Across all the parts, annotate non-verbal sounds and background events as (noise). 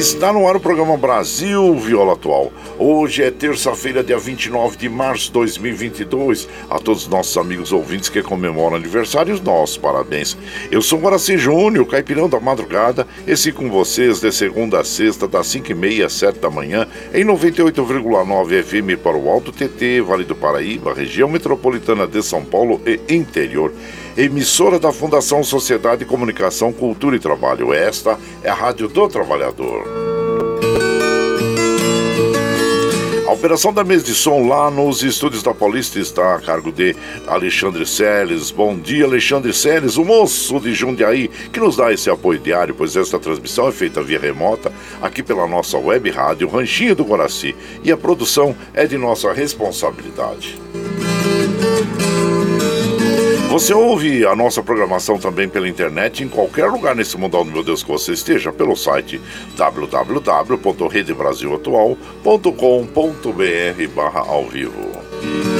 Está no ar o programa Brasil Viola Atual. Hoje é terça-feira, dia 29 de março de 2022. A todos os nossos amigos ouvintes que comemoram aniversários, nossos parabéns. Eu sou Guaraci Júnior, caipirão da madrugada, esse com vocês de segunda a sexta, das 5h30 às 7 da manhã, em 98,9 FM para o Alto TT, Vale do Paraíba, região metropolitana de São Paulo e interior emissora da Fundação Sociedade, Comunicação, Cultura e Trabalho. Esta é a Rádio do Trabalhador. A operação da mesa de som lá nos estúdios da Paulista está a cargo de Alexandre Seles. Bom dia, Alexandre Seles, o moço de Jundiaí, que nos dá esse apoio diário, pois esta transmissão é feita via remota aqui pela nossa web rádio Ranchinho do Guaraci e a produção é de nossa responsabilidade. Você ouve a nossa programação também pela internet em qualquer lugar nesse mundão, meu Deus, que você esteja, pelo site www.redebrasilatual.com.br barra ao vivo.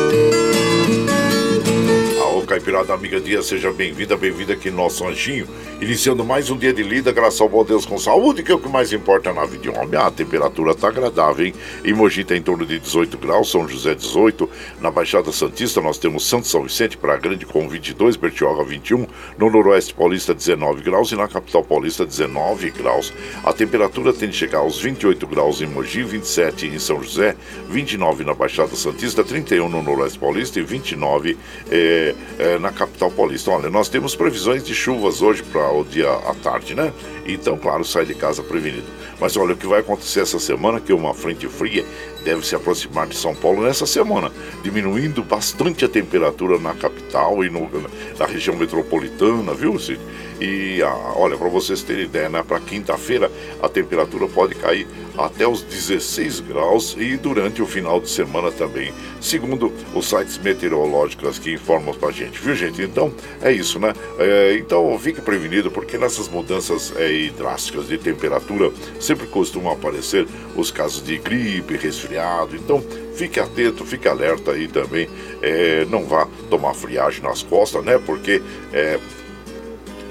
Caipirada Amiga Dia, seja bem-vinda, bem-vinda aqui no nosso anjinho. Iniciando mais um dia de lida, graças ao bom Deus com saúde, que é o que mais importa na vida de um homem. A temperatura tá agradável, hein? Em Mogi tá em torno de 18 graus, São José 18. Na Baixada Santista nós temos Santo São Vicente para Grande com 22, Bertioga 21. No Noroeste Paulista 19 graus e na Capital Paulista 19 graus. A temperatura tende a chegar aos 28 graus em Mogi, 27 em São José, 29 na Baixada Santista, 31 no Noroeste Paulista e 29 é, é, na capital paulista. Olha, nós temos previsões de chuvas hoje para o dia à tarde, né? Então, claro, sai de casa prevenido. Mas olha, o que vai acontecer essa semana, que uma frente fria deve se aproximar de São Paulo nessa semana, diminuindo bastante a temperatura na capital e no, na região metropolitana, viu, Cid? E a, olha, para vocês terem ideia, né, para quinta-feira a temperatura pode cair até os 16 graus e durante o final de semana também, segundo os sites meteorológicos que informam para a gente, viu gente? Então é isso, né? É, então fique prevenido porque nessas mudanças é, drásticas de temperatura sempre costumam aparecer os casos de gripe, resfriado, então fique atento, fique alerta aí também, é, não vá tomar friagem nas costas, né? Porque é,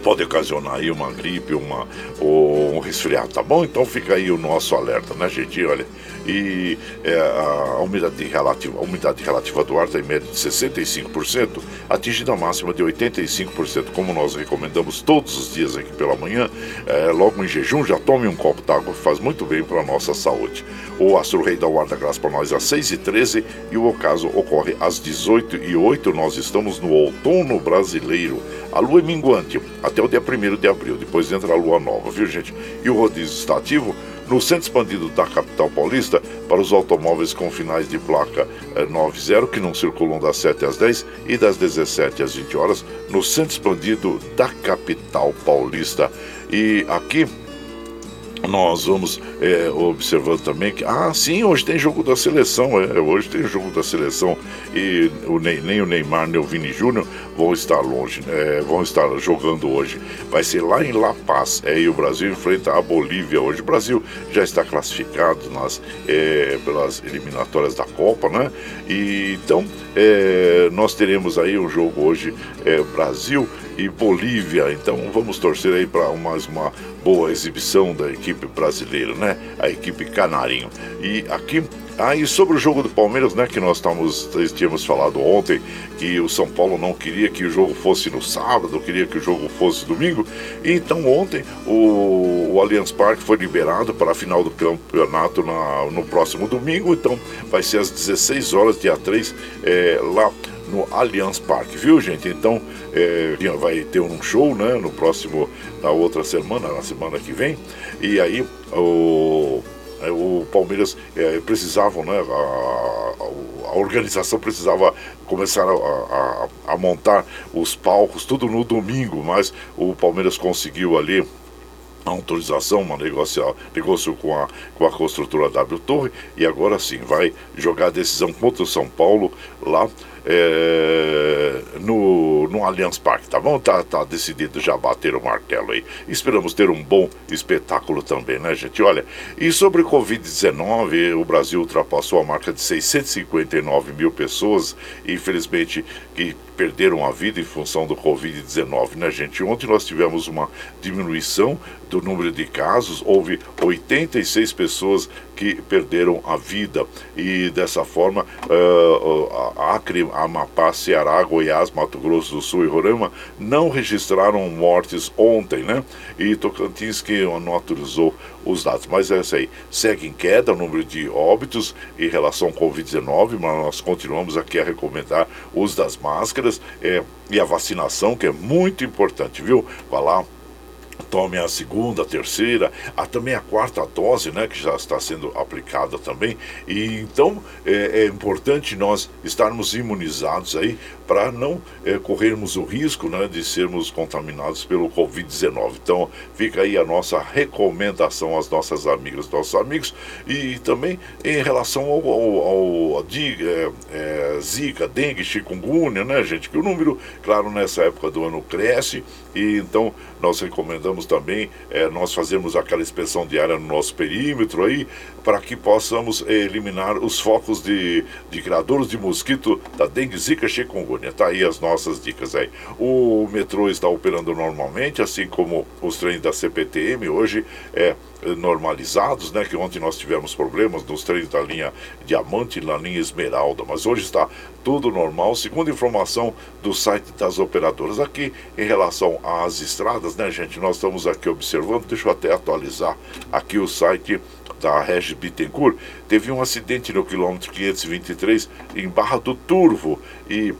pode ocasionar aí uma gripe, uma, ou um resfriado, tá bom? Então fica aí o nosso alerta, né, gente? Olha, e é, a, umidade relativa, a umidade relativa do ar está em média de 65%, atingindo a máxima de 85%, como nós recomendamos todos os dias aqui pela manhã. É, logo em jejum, já tome um copo d'água, faz muito bem para a nossa saúde. O Astro Rei da Guarda Graça para nós às 6h13 e o ocaso ocorre às 18h08. Nós estamos no outono brasileiro. A lua é minguante até o dia 1 de abril, depois entra a lua nova, viu gente? E o rodízio está ativo no centro expandido da capital paulista para os automóveis com finais de placa 90 eh, que não circulam das 7 às 10 e das 17 às 20 horas no centro expandido da capital paulista. E aqui nós vamos é, observando também que, ah, sim, hoje tem jogo da seleção, é, hoje tem jogo da seleção e o, nem, o Neymar nem o Vini Júnior vão estar longe, é, vão estar jogando hoje. Vai ser lá em La Paz, é, e o Brasil enfrenta a Bolívia hoje. O Brasil já está classificado nas, é, pelas eliminatórias da Copa, né? E, então, é, nós teremos aí um jogo hoje, Brasil e Bolívia. Então vamos torcer aí para mais uma boa exibição da equipe brasileira, né? A equipe Canarinho. E aqui ah, sobre o jogo do Palmeiras, né, que nós estamos, tínhamos falado ontem, que o São Paulo não queria que o jogo fosse no sábado, queria que o jogo fosse domingo. E então ontem o, o Allianz Parque foi liberado para a final do campeonato na, no próximo domingo. Então vai ser às 16 horas, dia 3, é, lá no Allianz Parque, viu gente? Então é, vai ter um show né, no próximo, na outra semana, na semana que vem, e aí o, é, o Palmeiras é, precisavam, né, a, a, organização precisava começar a, a, a montar os palcos, tudo no domingo, mas o Palmeiras conseguiu ali a autorização, uma negócio, negócio com a, com a construtora W Torre e agora sim vai jogar a decisão contra o São Paulo lá é, no, no Allianz Parque, tá bom? Tá, tá decidido já bater o martelo aí. Esperamos ter um bom espetáculo também, né, gente? Olha, e sobre Covid-19, o Brasil ultrapassou a marca de 659 mil pessoas, infelizmente, que perderam a vida em função do Covid-19, né, gente? Ontem nós tivemos uma diminuição do número de casos, houve 86 pessoas que perderam a vida e dessa forma uh, Acre, Amapá, Ceará, Goiás, Mato Grosso do Sul e Roraima não registraram mortes ontem, né? E Tocantins que não autorizou os dados. Mas é isso aí. Segue em queda o número de óbitos em relação ao Covid-19, mas nós continuamos aqui a recomendar o uso das máscaras é, e a vacinação, que é muito importante, viu? Vai lá tome a segunda, a terceira, a, também a quarta dose, né, que já está sendo aplicada também. E então é, é importante nós estarmos imunizados aí para não é, corrermos o risco né, de sermos contaminados pelo Covid-19. Então fica aí a nossa recomendação às nossas amigas, nossos amigos e também em relação ao, ao, ao, ao é, é, Zika, dengue, chikungunya, né, gente? Que o número, claro, nessa época do ano cresce e então nós recomendamos também é, nós fazermos aquela inspeção diária no nosso perímetro aí, para que possamos eliminar os focos de, de criadores de mosquito da dengue, zika, chikungunya. Tá aí as nossas dicas aí. O metrô está operando normalmente, assim como os trens da CPTM hoje é normalizados, né? Que ontem nós tivemos problemas nos trens da linha Diamante e na linha Esmeralda, mas hoje está tudo normal, segundo informação do site das operadoras. Aqui, em relação às estradas, né, gente? Nós estamos aqui observando, deixa eu até atualizar aqui o site da Regis Bittencourt. Teve um acidente no quilômetro 523 em Barra do Turvo e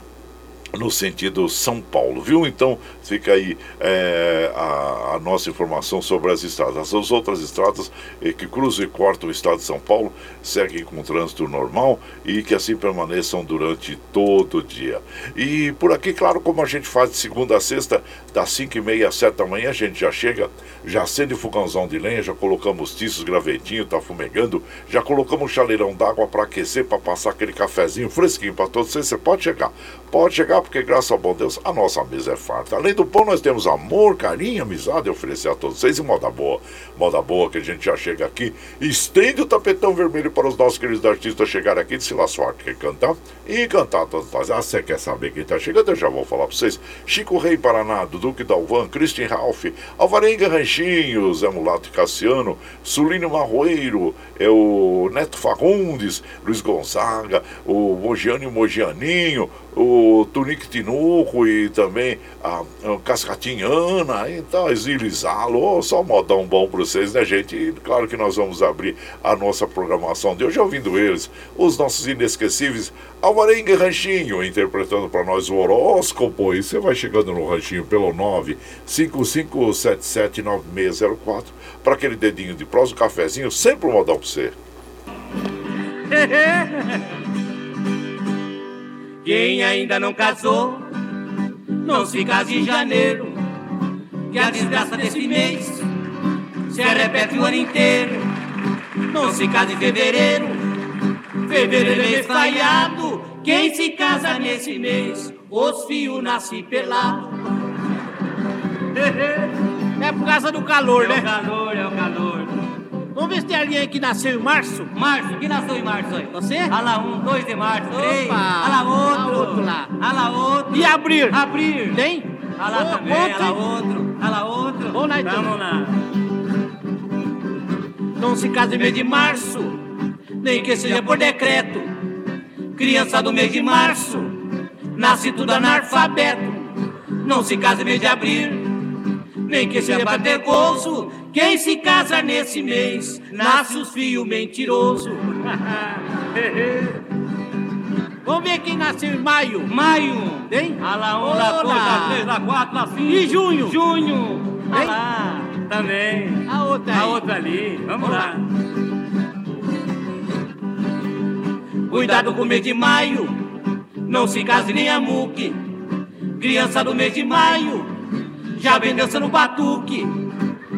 no sentido São Paulo, viu? Então fica aí é, a, a, nossa informação sobre as estradas. As outras estradas eh, que cruzam e cortam o estado de São Paulo seguem com trânsito normal e que assim permaneçam durante todo o dia. E por aqui, claro, como a gente faz de segunda a sexta, das 5 e meia às 7 da manhã, a gente já chega, já acende o fogãozão de lenha, já colocamos tiços, gravetinho, tá fumegando, já colocamos um chaleirão d'água para aquecer, para passar aquele cafezinho fresquinho para todos vocês. Você pode chegar, pode chegar, porque graças ao bom Deus a nossa mesa é farta. Além do pão, nós temos amor, carinho, amizade a oferecer a todos vocês e moda boa. Moda boa que a gente já chega aqui, estende o tapetão vermelho para os nossos queridos artistas chegarem aqui de Sila Sorte, que cantar e cantar todos nós. Ah, você quer saber quem está chegando? Eu já vou falar para vocês. Chico Rei Paraná, Duque Dalvan, Christian Ralph, Alvarenga Ranchinho, Zé Mulato e Cassiano, Sulino Marroeiro, é o Neto Fagundes, Luiz Gonzaga, o Mogiano e o Mogianinho, o Tunique Tinuco e também a, a Cascatinhana, então Exilizalo, oh, só modão bom para vocês, né, gente? E claro que nós vamos abrir a nossa programação de hoje ouvindo eles, os nossos inesquecíveis Alvarenga Ranchinho, interpretando para nós o horóscopo. E você vai chegando no ranchinho pelo 955779604 para aquele dedinho de prosa, um cafezinho, sempre um modal para você. (laughs) Quem ainda não casou, não se case em janeiro, que a desgraça desse mês se repete o ano inteiro. Não se case em fevereiro, fevereiro é falhado. Quem se casa nesse mês, os fios nascem pelado. É por causa do calor, é né? É o calor, é o calor. Vamos ver se tem alguém que nasceu em março. Março, quem nasceu em março aí? Você? Ah lá, um, dois de março, três. Opa! Lá, outro. Ah, outro lá. Lá, outro. E abril? Abrir. Tem? Ah lá Ô, também, outro, lá hein? outro. Lá outro. Vamos lá, então. Vamos lá. Não se casa em mês de março, nem que seja por decreto. Criança do mês de março, nasce tudo analfabeto. Não se casa em mês de abril, nem que seja pra ter gozo. Quem se casa nesse mês, nasce os filhos mentiroso. (laughs) Vamos ver quem nasceu em maio. Maio, Tem? Ah lá, um, lá, Olá. dois, lá, três, lá, quatro, lá, cinco. E junho? Junho. Ah Hein? lá, também. A outra aí. A outra ali. Vamos, Vamos lá. Cuidado com o mês de maio, não se case nem a muque. Criança do mês de maio, já vem dançando batuque.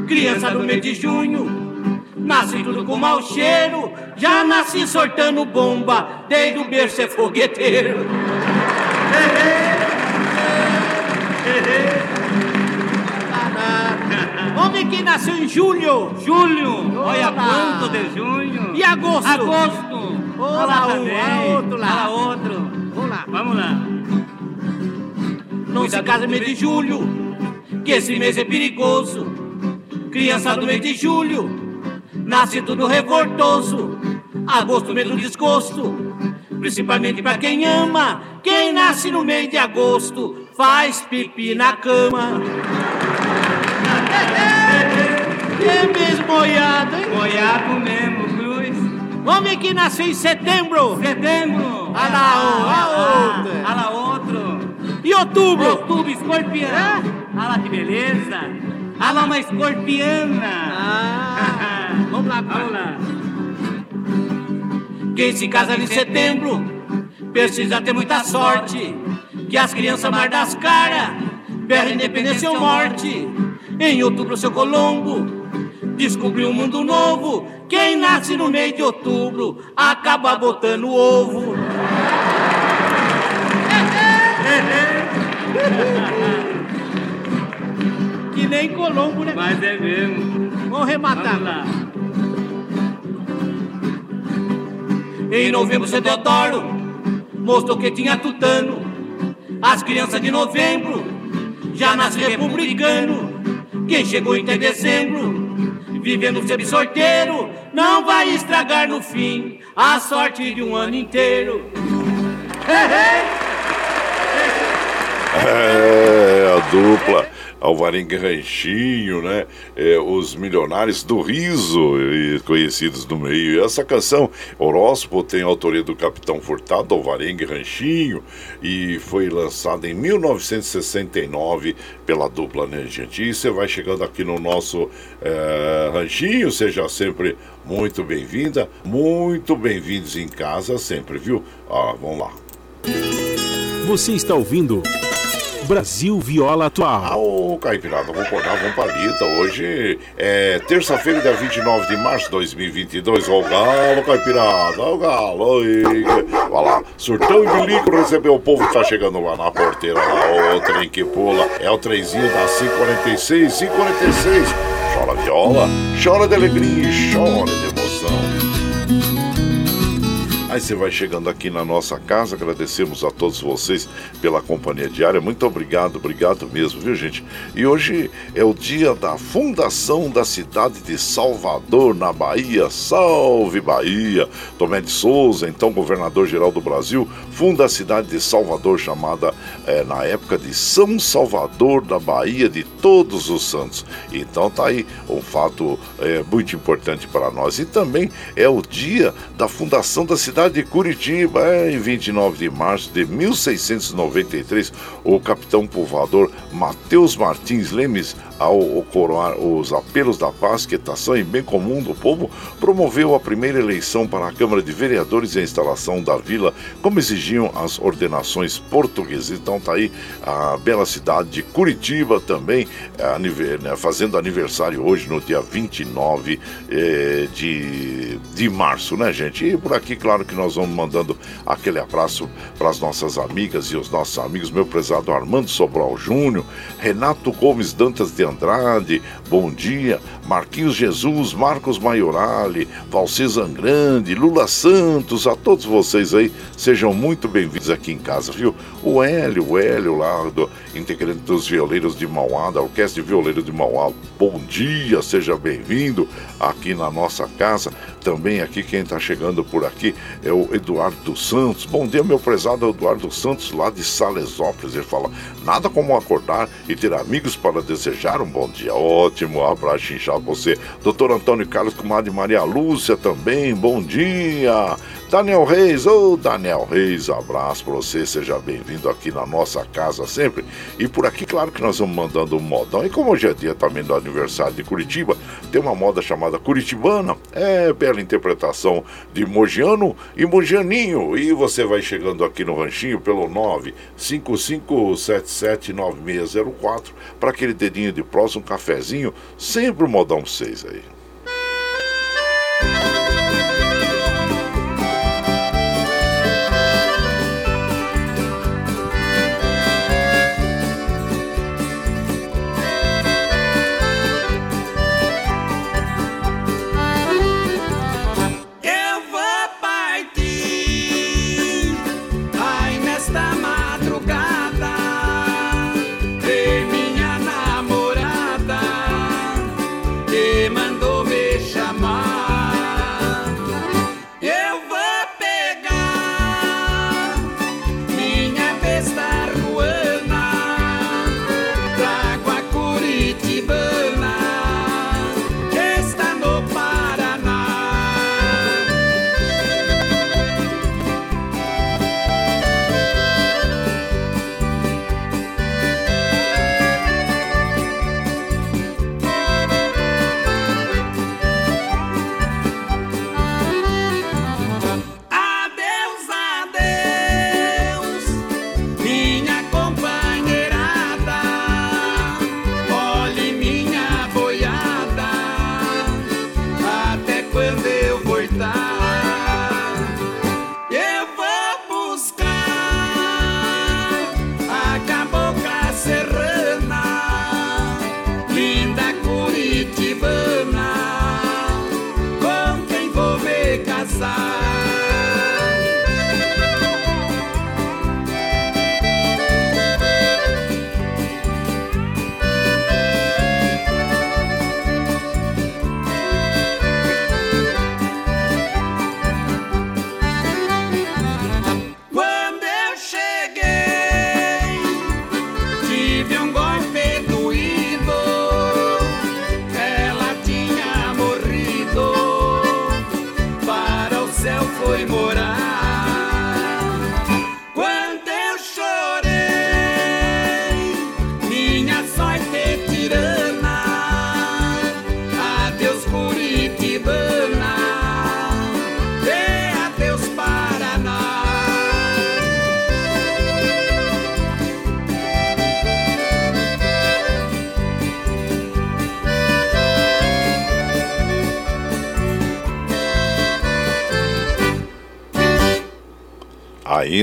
Criança do mês de junho, nasce tudo com mau cheiro. Já nasce sortando bomba, desde o berço é fogueteiro. Ver quem nasceu em julho. Julho, olha Olá. quanto de junho. E agosto? Agosto. Olá, Olha lá um, outro lá. Olha lá outro. Vamos lá. Vamos lá. Não se casa mês de julho, que esse mês é perigoso. Criança do mês de julho, nasce tudo revoltoso. Agosto, mês do desgosto, principalmente pra quem ama. Quem nasce no mês de agosto, faz pipi na cama. É mesmo moiado, hein? Goiaco mesmo, cruz. Ver quem nasceu em setembro. Setembro. Ah lá, ah, ah, outro. ah lá outro. E outubro. Outubro, escorpião. É? Ah lá que beleza. Lá uma escorpiana. Ah, (laughs) vamos lá, Vamos lá. Quem se casa em setembro precisa ter muita sorte. Que as crianças mar das caras perdem independência ou morte. Em outubro, seu Colombo descobriu um mundo novo. Quem nasce no mês de outubro acaba botando ovo. (laughs) (laughs) Nem Colombo, né? Mas é mesmo. Vamos rematar. Vamos lá. Em novembro, seu Deodoro mostrou que tinha tutano. As crianças de novembro já nascem republicano. Quem chegou em até dezembro, vivendo sempre sorteiro, não vai estragar no fim a sorte de um ano inteiro. É, a dupla. Alvarenga Ranchinho, né? É, os Milionários do Riso, conhecidos no meio. E essa canção, Horóscopo, tem autoria do Capitão Furtado, Alvarenga Ranchinho, e foi lançada em 1969 pela dupla, né, gente? E você vai chegando aqui no nosso é, ranchinho, seja sempre muito bem-vinda, muito bem-vindos em casa sempre, viu? Ah, vamos lá. Você está ouvindo Brasil Viola Atual. Ah, ô Caipirada, vamos acordar, vamos palita. Hoje é terça-feira, dia 29 de março de 2022. Ó o galo, Caipirada, ó o galo. Oi. Olha lá, surtão e bilico recebeu o povo que tá chegando lá na porteira. Lá, o trem que pula. É o trenzinho da 546, 546. Chora viola, chora de alegria e chora de. Aí você vai chegando aqui na nossa casa, agradecemos a todos vocês pela companhia diária. Muito obrigado, obrigado mesmo, viu gente? E hoje é o dia da fundação da cidade de Salvador, na Bahia. Salve Bahia! Tomé de Souza, então governador-geral do Brasil, funda a cidade de Salvador, chamada é, na época de São Salvador da Bahia de Todos os Santos. Então tá aí um fato é, muito importante para nós. E também é o dia da fundação da cidade cidade de Curitiba, é, em 29 de março de 1693, o capitão povoador Mateus Martins Lemes ao coroar os apelos da paz, quietação e bem comum do povo, promoveu a primeira eleição para a Câmara de Vereadores e a instalação da vila, como exigiam as ordenações portuguesas. Então tá aí a bela cidade de Curitiba também, né, fazendo aniversário hoje no dia 29 eh, de, de março, né, gente? E por aqui, claro que nós vamos mandando aquele abraço para as nossas amigas e os nossos amigos, meu prezado Armando Sobral Júnior, Renato Gomes Dantas de Andrade, bom dia. Marquinhos Jesus, Marcos Maiorali, Valcisa Grande, Lula Santos, a todos vocês aí, sejam muito bem-vindos aqui em casa, viu? O Hélio, o Hélio lá, do, integrante dos Violeiros de Mauá, da Orquestra de Violeiros de Mauá, bom dia, seja bem-vindo aqui na nossa casa. Também aqui, quem está chegando por aqui é o Eduardo Santos. Bom dia, meu prezado Eduardo Santos, lá de Salesópolis. Ele fala: nada como acordar e ter amigos para desejar um bom dia. Ótimo, abraço inchado você. Doutor Antônio Carlos, comadre Maria Lúcia também, bom dia. Daniel Reis, ô oh, Daniel Reis, abraço para você, seja bem-vindo aqui na nossa casa sempre. E por aqui, claro que nós vamos mandando um modão. E como hoje é dia também do aniversário de Curitiba, tem uma moda chamada Curitibana, é bela interpretação de Mogiano e Mogianinho. E você vai chegando aqui no ranchinho pelo 955779604 para aquele dedinho de próximo, um cafezinho, sempre um modão pra vocês aí.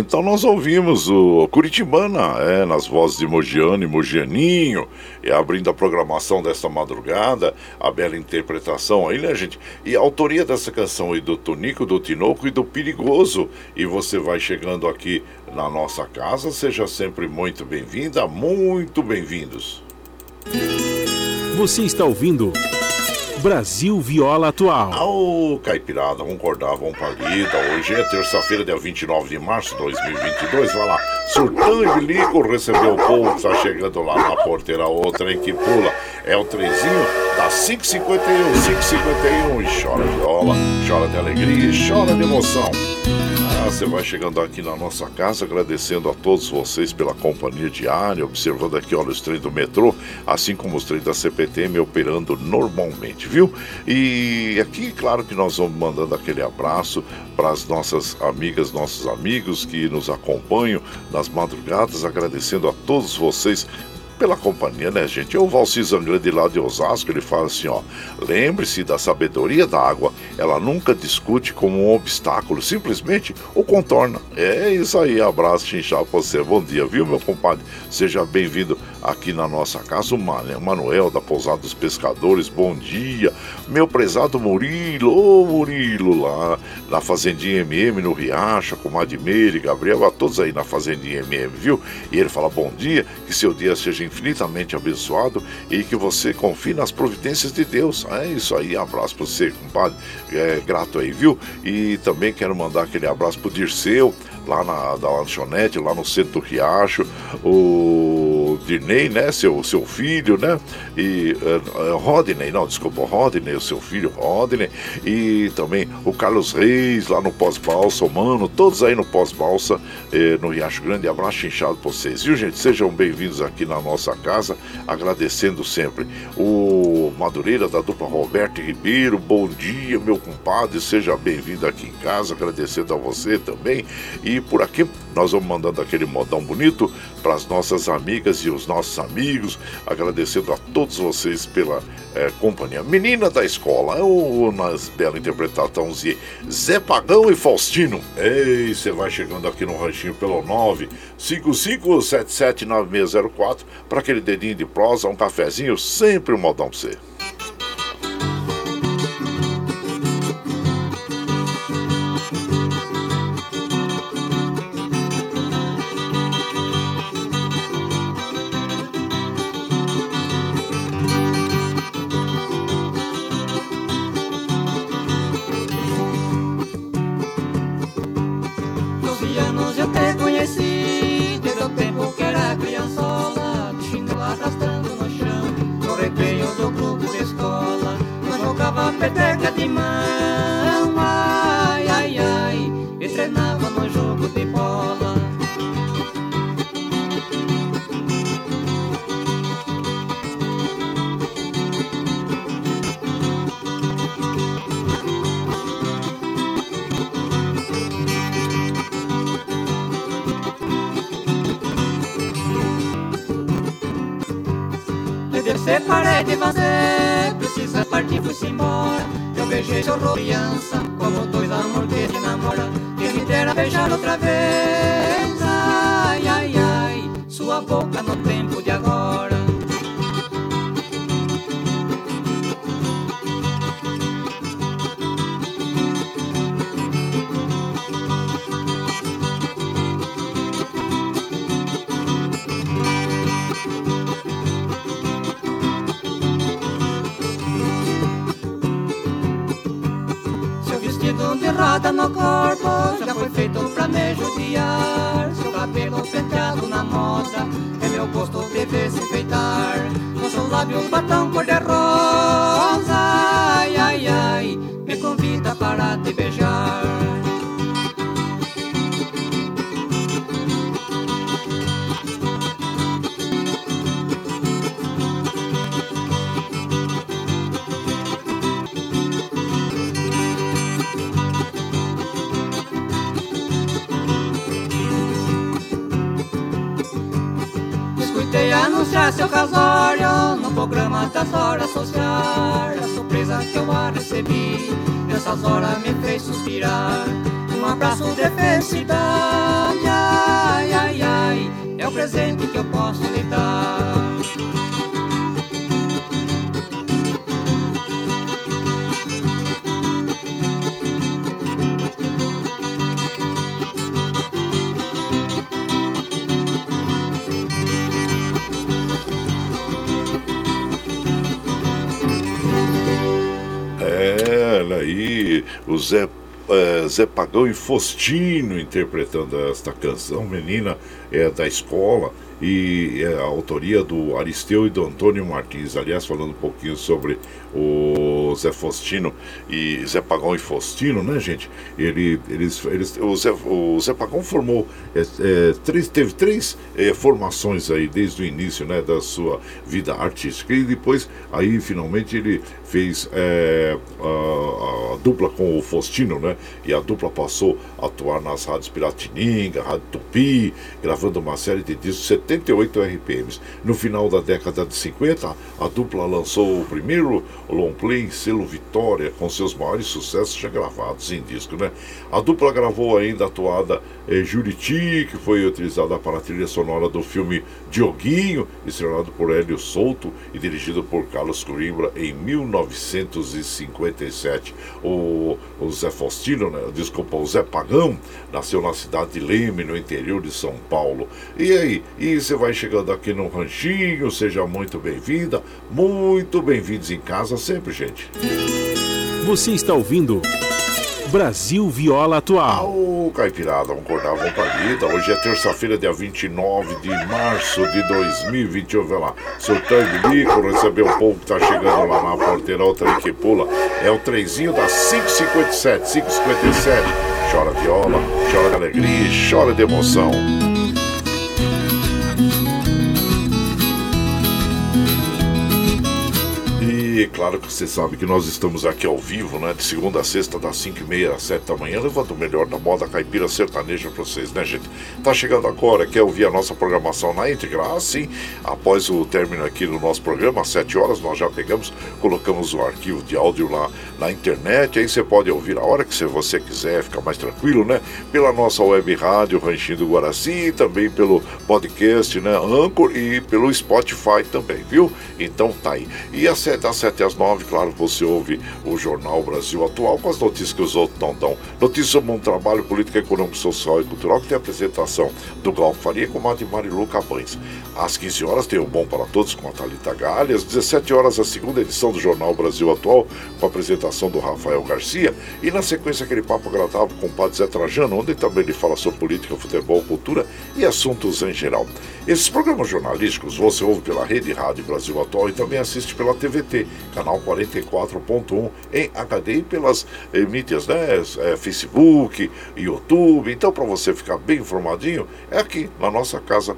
Então nós ouvimos o Curitibana, é, nas vozes de Mogiano e Mogianinho, e abrindo a programação desta madrugada, a bela interpretação aí, né, gente? E a autoria dessa canção aí do Tonico, do Tinoco e do Perigoso. E você vai chegando aqui na nossa casa, seja sempre muito bem-vinda, muito bem-vindos. Você está ouvindo Brasil Viola Atual. Ô, Caipirada, vamos pra lida. Hoje é terça-feira, dia 29 de março de 2022. Vai lá, Surtão Bilico recebeu o povo que tá chegando lá na porteira. Outra, hein, que pula. É o trezinho da 551, 551. E chora viola, chora de alegria e chora de emoção. Você vai chegando aqui na nossa casa, agradecendo a todos vocês pela companhia diária, observando aqui, olha, os trens do metrô, assim como os trens da CPTM operando normalmente, viu? E aqui, claro que nós vamos mandando aquele abraço para as nossas amigas, nossos amigos que nos acompanham nas madrugadas, agradecendo a todos vocês pela companhia, né, gente? O Valci Zangrande lá de Osasco, ele fala assim, ó. Lembre-se da sabedoria da água. Ela nunca discute como um obstáculo, simplesmente o contorna. É isso aí, abraço, chinchá pra você. Bom dia, viu, meu compadre? Seja bem-vindo aqui na nossa casa. O Manuel da Pousada dos Pescadores, bom dia. Meu prezado Murilo, ô Murilo, lá na Fazendinha MM, no Riacha, com Madmeire, Gabriel, a todos aí na Fazendinha MM, viu? E ele fala bom dia, que seu dia seja infinitamente abençoado e que você confie nas providências de Deus. É isso aí, abraço para você, compadre. É, grato aí, viu? E também quero mandar aquele abraço pro Dirceu, lá na da lanchonete, lá no centro do Riacho, o Dinei, né, seu, seu filho, né, e uh, Rodney, não, desculpa, Rodney, o seu filho Rodney, e também o Carlos Reis, lá no Pós-Balsa, o Mano, todos aí no Pós-Balsa, eh, no Riacho Grande, abraço inchado pra vocês, viu, gente? Sejam bem-vindos aqui na nossa casa, agradecendo sempre o Madureira da dupla Roberto Ribeiro, bom dia, meu compadre, seja bem-vindo aqui em casa, agradecendo a você também, e por aqui nós vamos mandando aquele modão bonito para as nossas amigas e os nossos amigos, agradecendo a todos vocês pela é, companhia. Menina da escola, é o nas bela interpretação de Zé Pagão e Faustino. Ei, você vai chegando aqui no ranchinho pelo 955779604 para aquele dedinho de prosa, um cafezinho, sempre um modão para você. chorro. Que eu a recebi, nessas horas me fez suspirar. Um abraço de felicidade. Ai, ai, ai, é o presente que eu aí o Zé, é, Zé Pagão e Fostino interpretando esta canção, menina é da escola e é a autoria do Aristeu e do Antônio Martins. Aliás, falando um pouquinho sobre o Zé Faustino e Zé Pagão e Faustino, né, gente? Ele, eles, eles, o, Zé, o Zé Pagão formou, é, é, três, teve três é, formações aí desde o início, né, da sua vida artística e depois, aí, finalmente, ele fez é, a, a, dupla com o Faustino, né? E a dupla passou a atuar nas rádios Piratininga, Rádio Tupi, gravando uma série de discos 78 RPMs. No final da década de 50, a dupla lançou o primeiro long play selo Vitória, com seus maiores sucessos já gravados em disco. Né? A dupla gravou ainda a atuada eh, Juriti, que foi utilizada para a trilha sonora do filme Dioguinho, estrelado por Hélio Souto e dirigido por Carlos Coimbra em 1957. O, o Zé Faustino, né? desculpa, o Zé Pagão, nasceu na cidade de Leme, no interior de São Paulo. E aí, você vai chegando aqui no Ranchinho, seja muito bem-vinda, muito bem-vindos em casa sempre, gente. Você está ouvindo Brasil Viola Atual. Ô, oh, Caipirada, vamos acordar, vamos pra vida. Hoje é terça-feira, dia 29 de março de 2021. Vai lá, surtando bico, receber o povo que tá chegando lá na porteira, o trem que pula. É o trenzinho das 557, 557. Chora viola, chora de alegria, chora de emoção. E claro que você sabe que nós estamos aqui ao vivo, né? De segunda a sexta, das 5 e meia às 7 da manhã, levando o melhor da moda caipira sertaneja pra vocês, né, gente? Tá chegando agora, quer ouvir a nossa programação na íntegra? Assim, após o término aqui do nosso programa, às 7 horas, nós já pegamos, colocamos o arquivo de áudio lá na internet, aí você pode ouvir a hora que você quiser, ficar mais tranquilo, né? Pela nossa web rádio Ranchinho do Guaraci, também pelo podcast, né? Anchor e pelo Spotify também, viu? Então tá aí. E às 7, às 7 às 9, claro, você ouve o Jornal Brasil Atual com as notícias que os outros não dão. Notícias sobre um trabalho político, econômico, social e cultural que tem a apresentação do Gal Faria com a de Marilu Cabães. Às 15 horas tem o Bom para Todos com a Thalita Galha. Às 17 horas, a segunda edição do Jornal Brasil Atual com a apresentação do Rafael Garcia. E na sequência, aquele papo agradável com o Padre Zé Trajano, onde também ele fala sobre política, futebol, cultura e assuntos em geral. Esses programas jornalísticos você ouve pela Rede Rádio Brasil Atual e também assiste pela TVT, canal 44.1 em HD e pelas eh, mídias, né? É, Facebook, YouTube. Então, para você ficar bem informadinho, é aqui na nossa casa,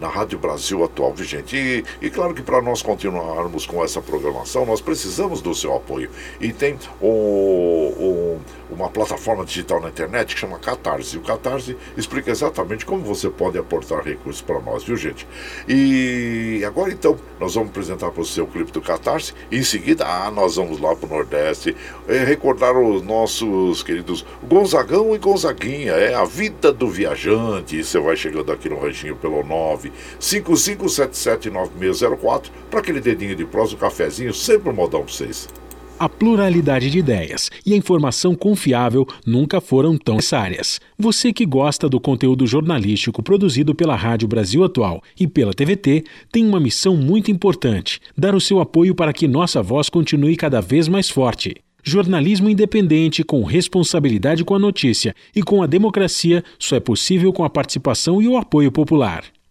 na Rádio Brasil Atual, vigente. E, e claro que para nós continuarmos com essa programação, nós precisamos do seu apoio. E tem o, o uma plataforma digital na internet que chama Catarse. E o Catarse explica exatamente como você pode aportar recursos para nós, viu gente? E agora então, nós vamos apresentar para você o clipe do Catarse. E em seguida, ah, nós vamos lá para o Nordeste é, recordar os nossos queridos Gonzagão e Gonzaguinha. É a vida do viajante. E você vai chegando aqui no ranchinho pelo 955779604 para aquele dedinho de prosa, um cafezinho, sempre um modão para vocês. A pluralidade de ideias e a informação confiável nunca foram tão necessárias. Você que gosta do conteúdo jornalístico produzido pela Rádio Brasil Atual e pela TVT tem uma missão muito importante: dar o seu apoio para que nossa voz continue cada vez mais forte. Jornalismo independente, com responsabilidade com a notícia e com a democracia, só é possível com a participação e o apoio popular.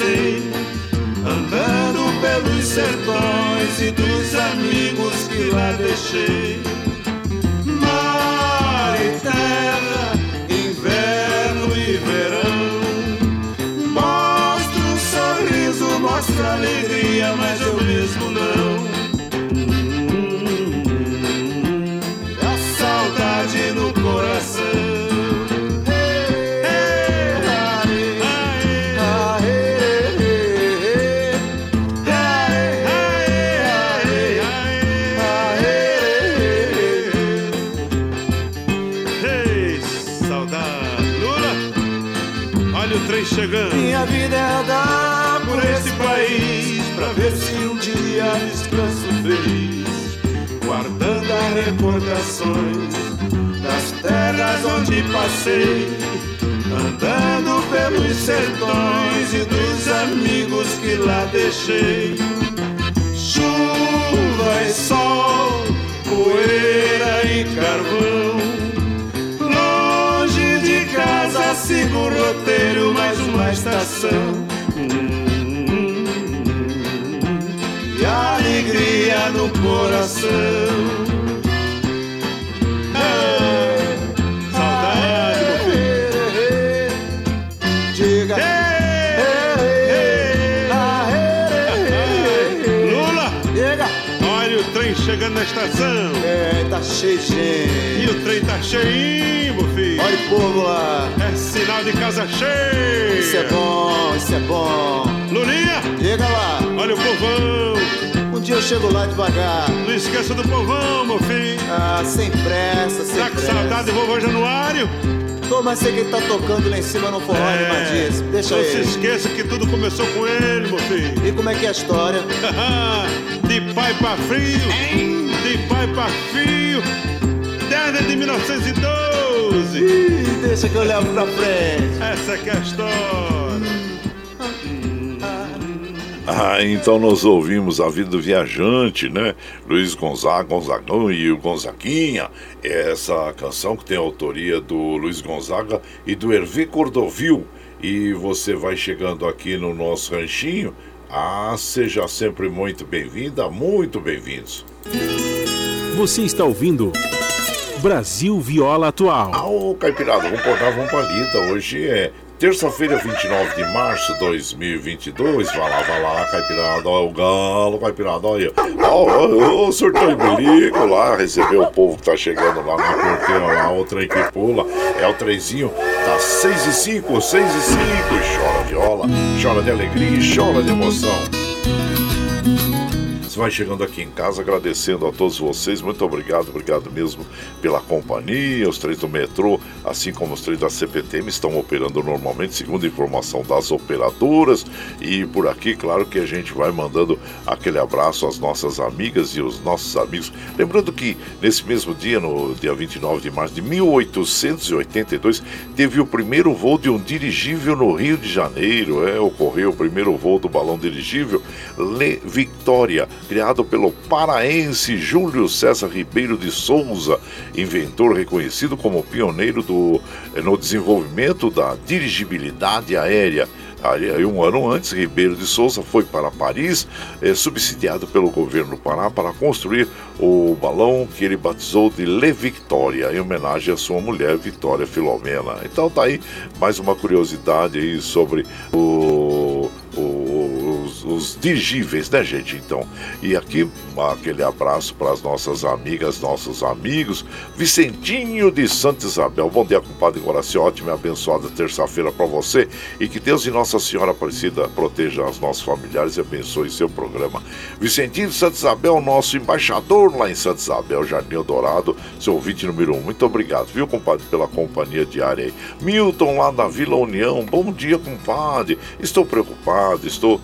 Passei, andando pelos sertões e dos amigos que lá deixei. Mar e terra, inverno e verão, mostra um sorriso, mostra alegria, mas eu país pra ver se um dia descanso feliz, guardando as recordações das terras onde passei, andando pelos sertões e dos amigos que lá deixei. Chuva e sol, poeira e carvão casa sigo o roteiro, mais uma estação. Alegria no coração. Saudade, meu filho. Diga. Lula! Diga. Olha o trem chegando na estação. É, tá cheio de gente. E o trem tá cheinho, meu filho. Olha o povo lá. É sinal de casa cheia. Isso é bom, isso é bom. Lulinha. Chega lá. Olha o povão. Dia eu chego lá devagar. Não esqueça do povão, meu filho. Ah, sem pressa, sem tá pressa. Tá com saudade do vovô Januário? Tô, mas sei que ele tá tocando lá em cima no forró é, animadíssimo. Deixa não ele. Não se esqueça que tudo começou com ele, meu filho. E como é que é a história? (laughs) de pai pra frio. Hein? De pai pra fio. Desde de 1912. Ih, deixa que eu levo pra frente. Essa é a história. Ah, então nós ouvimos a vida do viajante, né? Luiz Gonzaga, Gonzagão e o Gonzaguinha. Essa canção que tem a autoria do Luiz Gonzaga e do Hervé Cordovil. E você vai chegando aqui no nosso ranchinho. Ah, seja sempre muito bem-vinda, muito bem-vindos. Você está ouvindo Brasil Viola Atual. Ah, ô Caipirada, vamos cortar, vamos pra lida. Hoje é terça-feira, 29 de março de 2022. Vai lá, vai lá, Caipirada, o galo, Caipirada, olha. Ó, o surtão bilico lá, recebeu o povo que tá chegando lá na porteira lá, o trem que pula. É o trenzinho, tá 6 e 5, 6 e 5. Chora viola, chora de alegria e chora de emoção vai chegando aqui em casa, agradecendo a todos vocês. Muito obrigado, obrigado mesmo pela companhia. Os três do metrô, assim como os três da CPTM, estão operando normalmente, segundo a informação das operadoras. E por aqui, claro que a gente vai mandando aquele abraço às nossas amigas e os nossos amigos. Lembrando que nesse mesmo dia, no dia 29 de março de 1882, teve o primeiro voo de um dirigível no Rio de Janeiro. É, ocorreu o primeiro voo do balão dirigível Le Victoria criado pelo paraense Júlio César Ribeiro de Souza, inventor reconhecido como pioneiro do, eh, no desenvolvimento da dirigibilidade aérea. Um ano antes, Ribeiro de Souza foi para Paris, eh, subsidiado pelo governo do Pará, para construir o balão que ele batizou de Le Victoria, em homenagem à sua mulher, Vitória Filomena. Então tá aí mais uma curiosidade aí sobre o os, dirigíveis, né, gente? Então, e aqui aquele abraço para as nossas amigas, nossos amigos. Vicentinho de Santa Isabel. Bom dia, compadre Guaraci. Ótima e abençoada terça-feira para você. E que Deus e Nossa Senhora Aparecida proteja os nossos familiares e abençoe seu programa. Vicentinho de Santa Isabel, nosso embaixador lá em Santa Isabel, Jardim Dourado, seu ouvinte número um. Muito obrigado, viu, compadre, pela companhia diária aí. Milton lá da Vila União. Bom dia, compadre. Estou preocupado, estou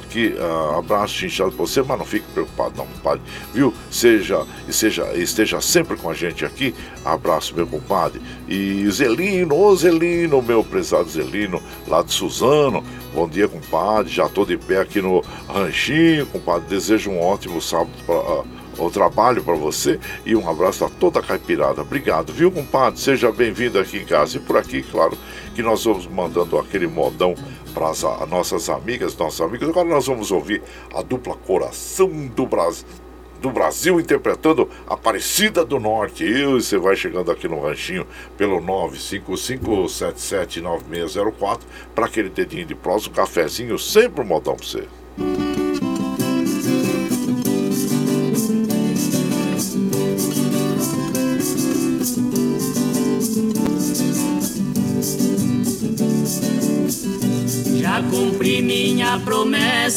aqui, uh, abraço inchado para você, mas não fique preocupado não, compadre, viu? Seja, seja, esteja sempre com a gente aqui, abraço meu compadre, e Zelino, ô Zelino, meu prezado Zelino, lá de Suzano, bom dia compadre, já estou de pé aqui no ranchinho, compadre, desejo um ótimo sábado para... Uh, o trabalho para você e um abraço a toda a caipirada. Obrigado, viu, compadre? Seja bem-vindo aqui em casa. E por aqui, claro, que nós vamos mandando aquele modão para as nossas amigas, nossos amigos. Agora nós vamos ouvir a dupla Coração do Brasil. Do Brasil interpretando Aparecida do Norte. E você vai chegando aqui no ranchinho pelo 955779604 para aquele dedinho de um cafezinho, sempre um modão para você.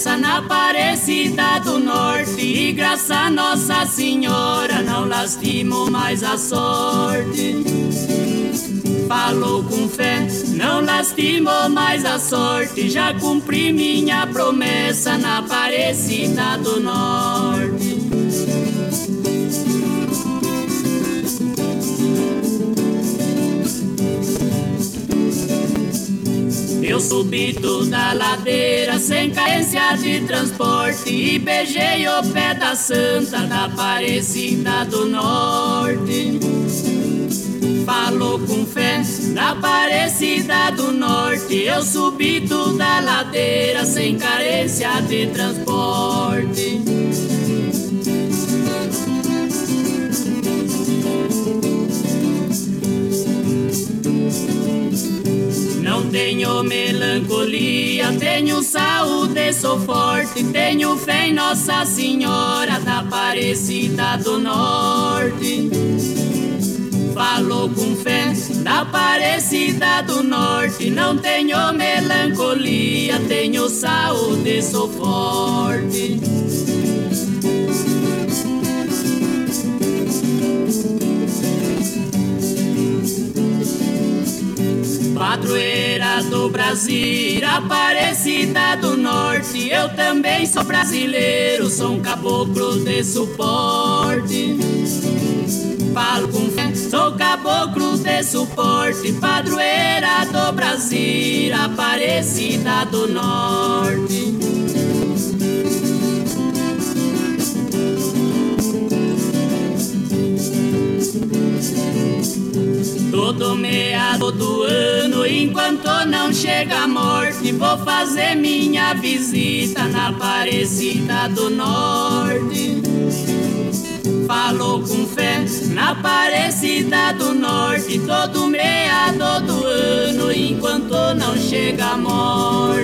Promessa na Aparecida do Norte e graças a Nossa Senhora não lastimo mais a sorte. Falou com fé, não lastimou mais a sorte. Já cumpri minha promessa na Aparecida do Norte. Eu subi toda ladeira sem carência de transporte e beijei o pé da santa da Aparecida do Norte. Falou com fé da Aparecida do Norte. Eu subi toda ladeira sem carência de transporte. Tenho melancolia, tenho saúde, sou forte, tenho fé em Nossa Senhora da Aparecida do Norte. Falou com fé da Aparecida do Norte, não tenho melancolia, tenho saúde, sou forte. Padroeira do Brasil, Aparecida do Norte, eu também sou brasileiro, sou um caboclo de suporte. Falo com fé, sou caboclo de suporte, padroeira do Brasil, Aparecida do Norte. Todo meado do ano, enquanto não chega a morte, vou fazer minha visita na Aparecida do Norte. Falou com fé na Aparecida do Norte, todo meado do ano, enquanto não chega a morte.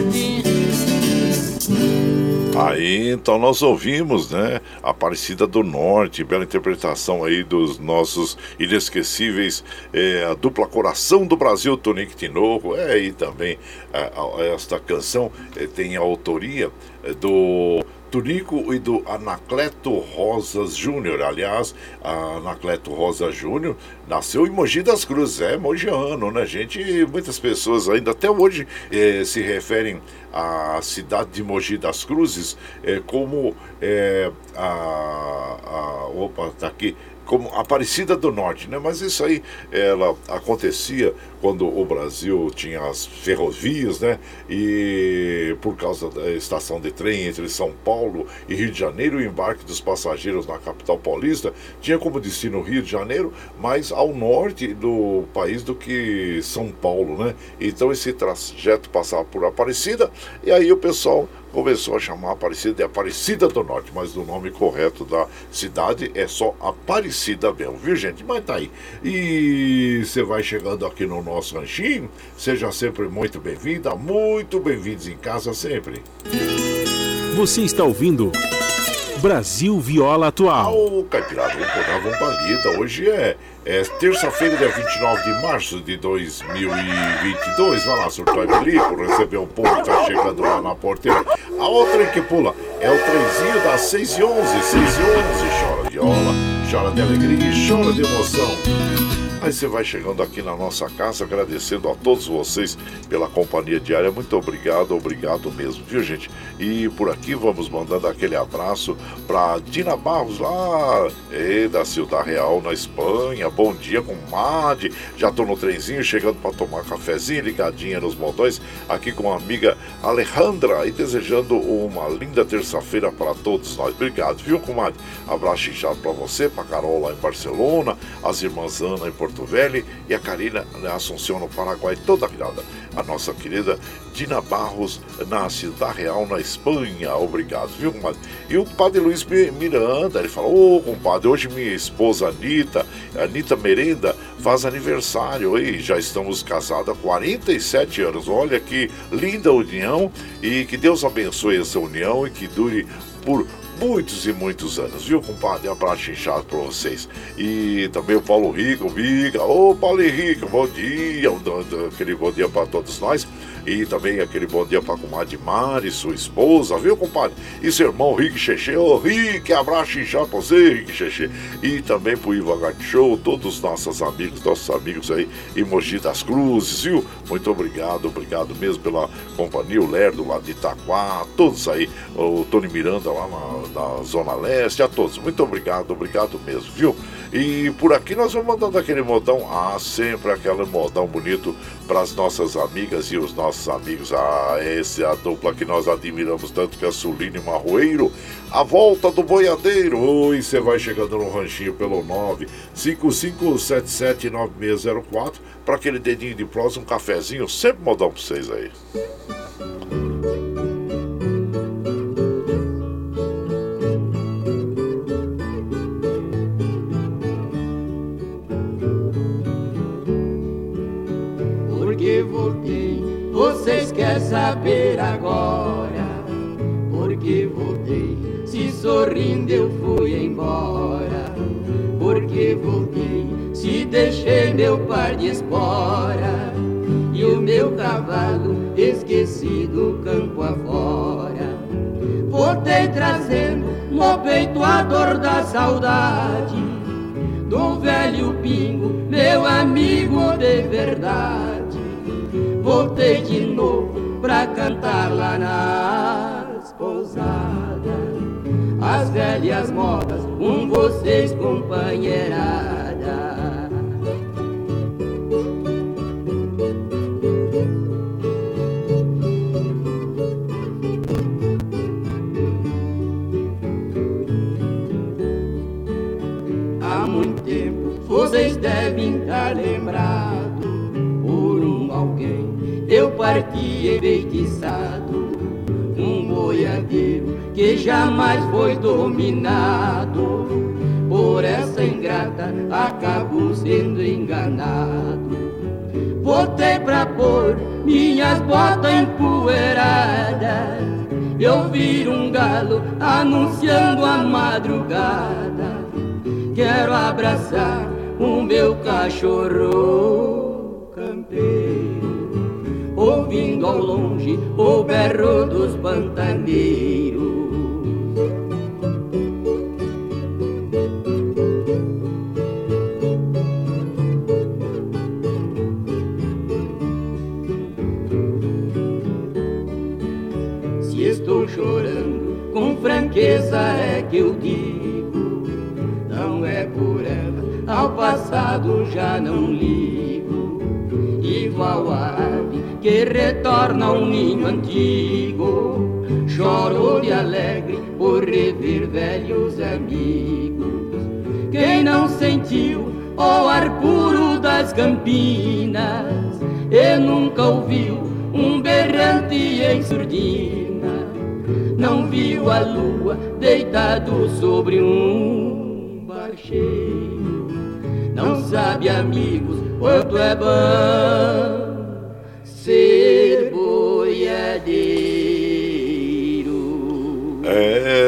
Aí então nós ouvimos, né? Aparecida do Norte, bela interpretação aí dos nossos inesquecíveis, é, a dupla Coração do Brasil, Tonique Tinoco, é, e também é, esta canção é, tem a autoria é, do Tunico e do Anacleto Rosas Júnior. Aliás, Anacleto Rosa Júnior nasceu em Mogi das Cruzes, é mogiano, né, gente? E muitas pessoas ainda até hoje eh, se referem à cidade de Mogi das Cruzes eh, como eh, a, a. Opa, tá aqui como Aparecida do Norte, né? Mas isso aí ela acontecia quando o Brasil tinha as ferrovias, né? E por causa da estação de trem entre São Paulo e Rio de Janeiro, o embarque dos passageiros na capital paulista tinha como destino Rio de Janeiro, mais ao norte do país do que São Paulo, né? Então esse trajeto passava por Aparecida e aí o pessoal começou a chamar Aparecida de Aparecida do Norte, mas o nome correto da cidade é só Aparecida mesmo, viu gente? Mas tá aí. E você vai chegando aqui no nosso ranchinho, seja sempre muito bem-vinda, muito bem-vindos em casa sempre. Você está ouvindo Brasil Viola Atual. Ô, Caipirada, vamos botar uma palida. Hoje é, é terça-feira, dia 29 de março de 2022. Vai lá, surtou e bilico, receber o povo que tá chegando lá na porteira. A outra que pula é o trenzinho das 6 e 11, 6 e 11. Chora viola, chora de alegria e chora de emoção. Aí você vai chegando aqui na nossa casa, agradecendo a todos vocês pela companhia diária. Muito obrigado, obrigado mesmo, viu gente? E por aqui vamos mandando aquele abraço para Dina Barros, lá é, da Ciudad Real, na Espanha. Bom dia, com Mad. Já tô no trenzinho, chegando para tomar cafezinho, ligadinha nos montões, aqui com a amiga Alejandra e desejando uma linda terça-feira para todos nós. Obrigado, viu, comadre? Abraço inchado para você, para Carol lá em Barcelona, as irmãs Ana em Porto Porto Velho e a Karina na Assunção, no Paraguai, toda virada. A nossa querida Dina Barros, na Cidade Real, na Espanha. Obrigado, viu, compadre? E o padre Luiz Miranda, ele falou: Ô, oh, compadre, hoje minha esposa Anitta, Anitta Merenda, faz aniversário e já estamos casados há 47 anos. Olha que linda união e que Deus abençoe essa união e que dure por muitos e muitos anos, viu, compadre? Um abraço inchado pra vocês. E também o Paulo Rico, Viga. Ô, Paulo Rico, bom dia. Aquele bom dia para todos nós. E também aquele bom dia para a comadre Mari, sua esposa, viu, compadre? E seu irmão Rick Cheche. Ô, Rick, abraço inchado pra você, Rick Cheche. E também pro Ivo Show, todos os nossos amigos, nossos amigos aí em Mogi das Cruzes, viu? Muito obrigado, obrigado mesmo pela companhia, o Lerdo lá de Itaquá, todos aí, o Tony Miranda lá na, na Zona Leste, a todos. Muito obrigado, obrigado mesmo, viu? E por aqui nós vamos mandando aquele modão, ah, sempre aquele modão bonito para as nossas amigas e os nossos amigos. Ah, essa é a dupla que nós admiramos tanto que é Sulino e Marroeiro. A volta do boiadeiro. Oi, você vai chegando no ranchinho pelo 955779604 para aquele dedinho de prosa, um cafezinho, sempre modão para vocês aí. Quer saber agora porque voltei. Se sorrindo eu fui embora, porque voltei. Se deixei meu par de espora e o meu cavalo esquecido campo afora. Voltei trazendo no peito a dor da saudade do velho pingo, meu amigo de verdade. Voltei de novo pra cantar lá nas pousadas. As velhas modas, um vocês companheirada. Parti enfeitiçado, um boiadeiro que jamais foi dominado. Por essa ingrata acabou sendo enganado. Voltei pra pôr minhas botas empoeiradas. Eu vi um galo anunciando a madrugada. Quero abraçar o meu cachorro ouvindo ao longe o berro dos pantaneiros. Se estou chorando, com franqueza é que eu digo, não é por ela, ao passado já não ligo, igual a que retorna ao ninho antigo. Choro de alegre por rever velhos amigos. Quem não sentiu o ar puro das campinas e nunca ouviu um berrante em surdina, não viu a lua deitado sobre um bar cheio. Não sabe, amigos, quanto é bom ser boiadeiro.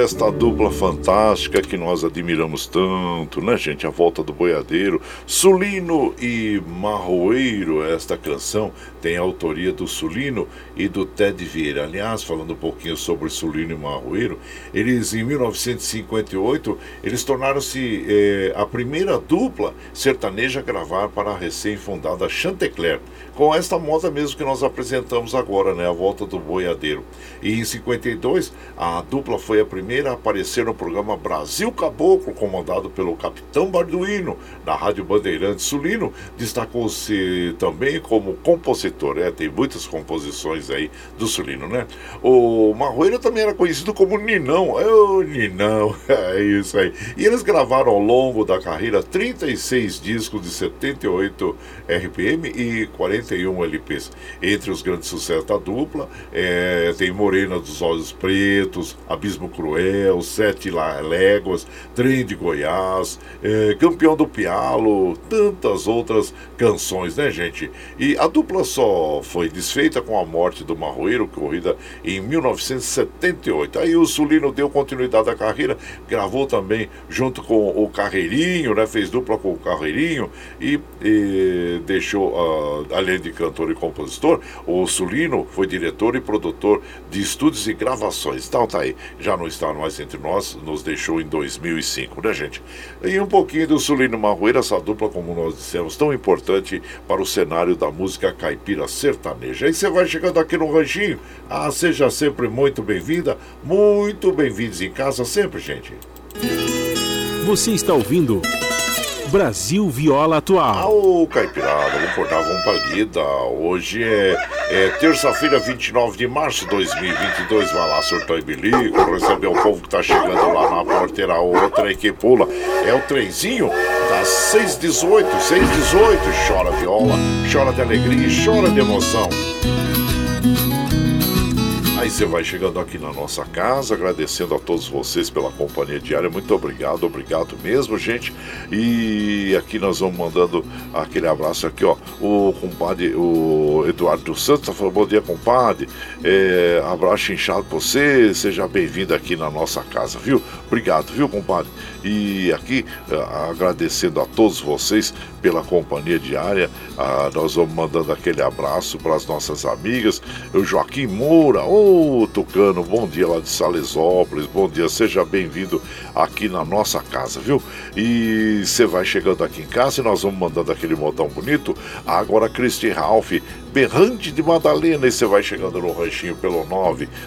esta dupla fantástica que nós admiramos tanto, né, gente? A volta do boiadeiro, Sulino e Marroeiro. Esta canção tem a autoria do Sulino e do Ted Vieira. Aliás, falando um pouquinho sobre Sulino e Marroeiro, eles em 1958 eles tornaram-se eh, a primeira dupla sertaneja a gravar para a recém-fundada Chantecler com esta moda mesmo que nós apresentamos agora, né? A volta do boiadeiro. E em 52, a dupla foi a primeira a aparecer no programa Brasil Caboclo, comandado pelo Capitão Barduino, na Rádio Bandeirantes Sulino. Destacou-se também como compositor, é, tem muitas composições aí do Sulino, né? O Marroeiro também era conhecido como Ninão. É o Ninão, (laughs) é isso aí. E eles gravaram ao longo da carreira 36 discos de 78 RPM e 40 41 LPs. Entre os grandes sucessos da dupla, é, tem Morena dos Olhos Pretos, Abismo Cruel, Sete Léguas, Trem de Goiás, é, Campeão do Pialo, tantas outras canções, né, gente? E a dupla só foi desfeita com a morte do Marroeiro, ocorrida em 1978. Aí o Sulino deu continuidade à carreira, gravou também junto com o Carreirinho, né? Fez dupla com o Carreirinho e, e deixou, uh, além de cantor e compositor, o Sulino foi diretor e produtor de estúdios e gravações. Então tá aí, já não está mais entre nós, nos deixou em 2005, né, gente? E um pouquinho do Sulino Marroeira, essa dupla, como nós dissemos, tão importante para o cenário da música caipira sertaneja. Aí você vai chegando aqui no Ranchinho, ah, seja sempre muito bem-vinda, muito bem-vindos em casa sempre, gente. Você está ouvindo. Brasil Viola Atual. Ô, Caipirada, pra lida. Hoje é, é terça-feira, 29 de março de 2022. Vai lá, surtou e bilico, receber o povo que tá chegando lá na porteira. Outra que pula é o trenzinho das 618, 618. Chora viola, chora de alegria e chora de emoção. Aí você vai chegando aqui na nossa casa, agradecendo a todos vocês pela companhia diária. Muito obrigado, obrigado mesmo, gente. E aqui nós vamos mandando aquele abraço aqui, ó. O compadre, o Eduardo Santos tá falando, bom dia, compadre. É, abraço inchado pra você, seja bem-vindo aqui na nossa casa, viu? Obrigado, viu, compadre? E aqui, agradecendo a todos vocês pela companhia diária, ah, nós vamos mandando aquele abraço para as nossas amigas. O Joaquim Moura, ô oh, Tucano, bom dia lá de Salesópolis, bom dia, seja bem-vindo aqui na nossa casa, viu? E você vai chegando aqui em casa e nós vamos mandando aquele modão bonito. Agora, Cristi Ralph, berrante de Madalena, e você vai chegando no ranchinho pelo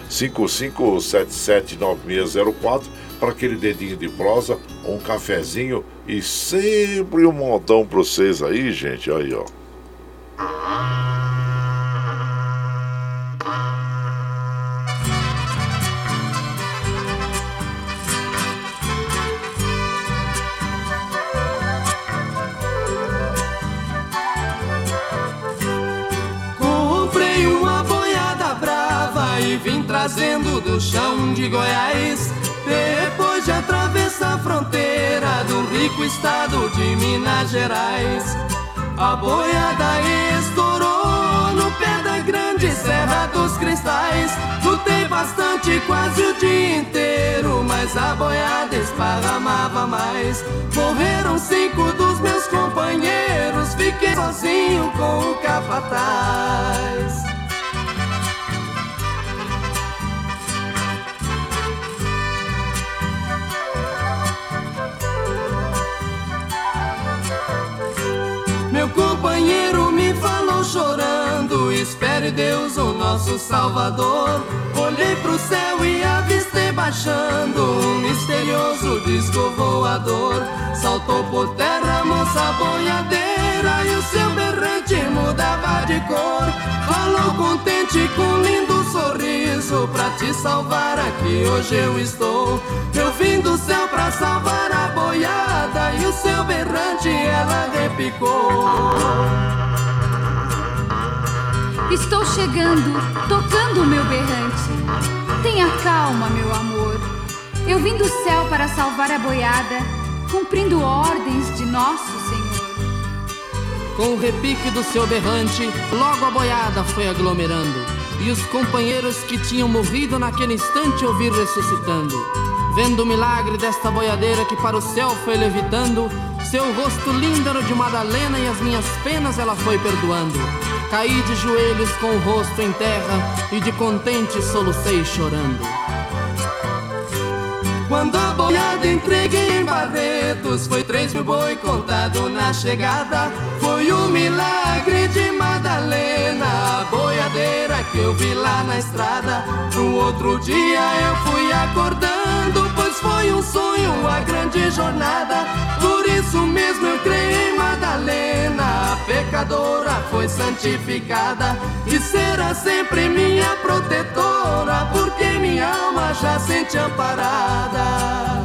955779604 para aquele dedinho de prosa, um cafezinho e sempre um modão para vocês aí, gente. Aí, ó. Comprei uma boiada brava e vim trazendo do chão de Goiás depois de atravessar a fronteira do rico estado de Minas Gerais, a boiada estourou no pé da grande Serra dos Cristais. Lutei bastante, quase o dia inteiro, mas a boiada esparramava mais. Morreram cinco dos meus companheiros, fiquei sozinho com o capataz. Companheiro me falou chorando: Espere Deus, o nosso Salvador. Olhei pro céu e avistei baixando um misterioso disco voador. Saltou por terra a moça boiadeira e o seu berrante mudava de cor. Falou contente com lindo sorriso pra te salvar aqui hoje eu estou. Eu vim do céu pra salvar a boiada e o seu berrante ela repicou. Estou chegando, tocando o meu berrante. Tenha calma, meu amor. Eu vim do céu para salvar a boiada, cumprindo ordens de nosso Senhor. Com o repique do seu berrante, logo a boiada foi aglomerando, e os companheiros que tinham morrido naquele instante ouvir ressuscitando. Vendo o milagre desta boiadeira que para o céu foi levitando, seu rosto lindo era de Madalena e as minhas penas ela foi perdoando. Caí de joelhos com o rosto em terra e de contente solucei chorando. Quando a boiada entreguei em Barretos, foi três mil boi contado na chegada. Foi o um milagre de Madalena, a boiadeira que eu vi lá na estrada. No outro dia eu fui acordando, pois foi um sonho, a grande jornada. Por isso mesmo eu creio em Madalena, a pecadora foi santificada e será sempre minha protetora, porque minha alma já sente amparada.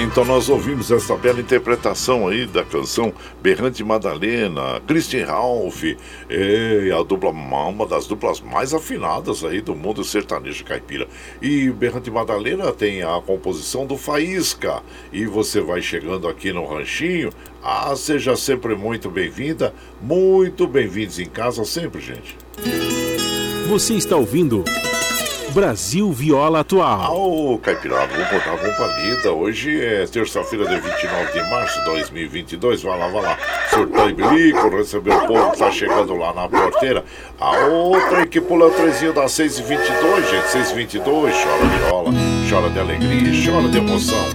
Então nós ouvimos essa bela interpretação aí da canção Berrante Madalena, Christian Ralph, é, a dupla, uma das duplas mais afinadas aí do mundo sertanejo caipira. E Berrante Madalena tem a composição do Faísca. E você vai chegando aqui no ranchinho. Ah, seja sempre muito bem-vinda, muito bem-vindos em casa sempre, gente. Você está ouvindo Brasil Viola Atual. Ô, oh, Caipirada, vamos botar a roupa lida. Hoje é terça-feira, dia 29 de março de 2022. Vai lá, vai lá. Surtão e bilico, recebeu o povo que tá chegando lá na porteira. A outra que pula trezinho das 6h22, gente. 6h22, chora viola, chora de alegria, chora de emoção.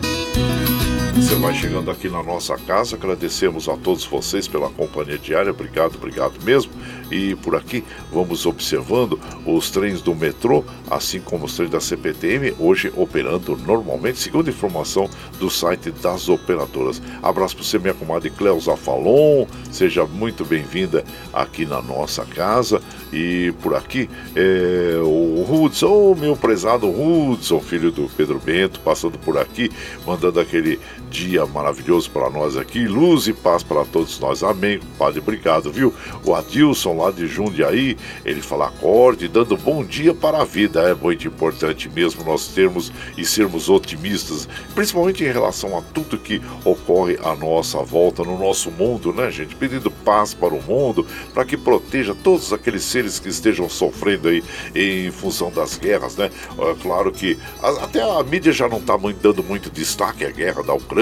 Você vai chegando aqui na nossa casa, agradecemos a todos vocês pela companhia diária, obrigado, obrigado mesmo. E por aqui vamos observando os trens do metrô, assim como os trens da CPTM, hoje operando normalmente, segundo informação do site das operadoras. Abraço para você, minha comadre Cleusa Falon, seja muito bem-vinda aqui na nossa casa. E por aqui, é, o Hudson, meu prezado Hudson, filho do Pedro Bento, passando por aqui, mandando aquele dia maravilhoso para nós aqui, luz e paz para todos nós. Amém, Padre, obrigado, viu? O Adilson lá de Jundiaí, ele fala acorde, dando bom dia para a vida. É muito importante mesmo nós termos e sermos otimistas, principalmente em relação a tudo que ocorre à nossa volta, no nosso mundo, né, gente? Pedindo paz para o mundo, para que proteja todos aqueles seres que estejam sofrendo aí em função das guerras, né? É claro que até a mídia já não está dando muito destaque à guerra da Ucrânia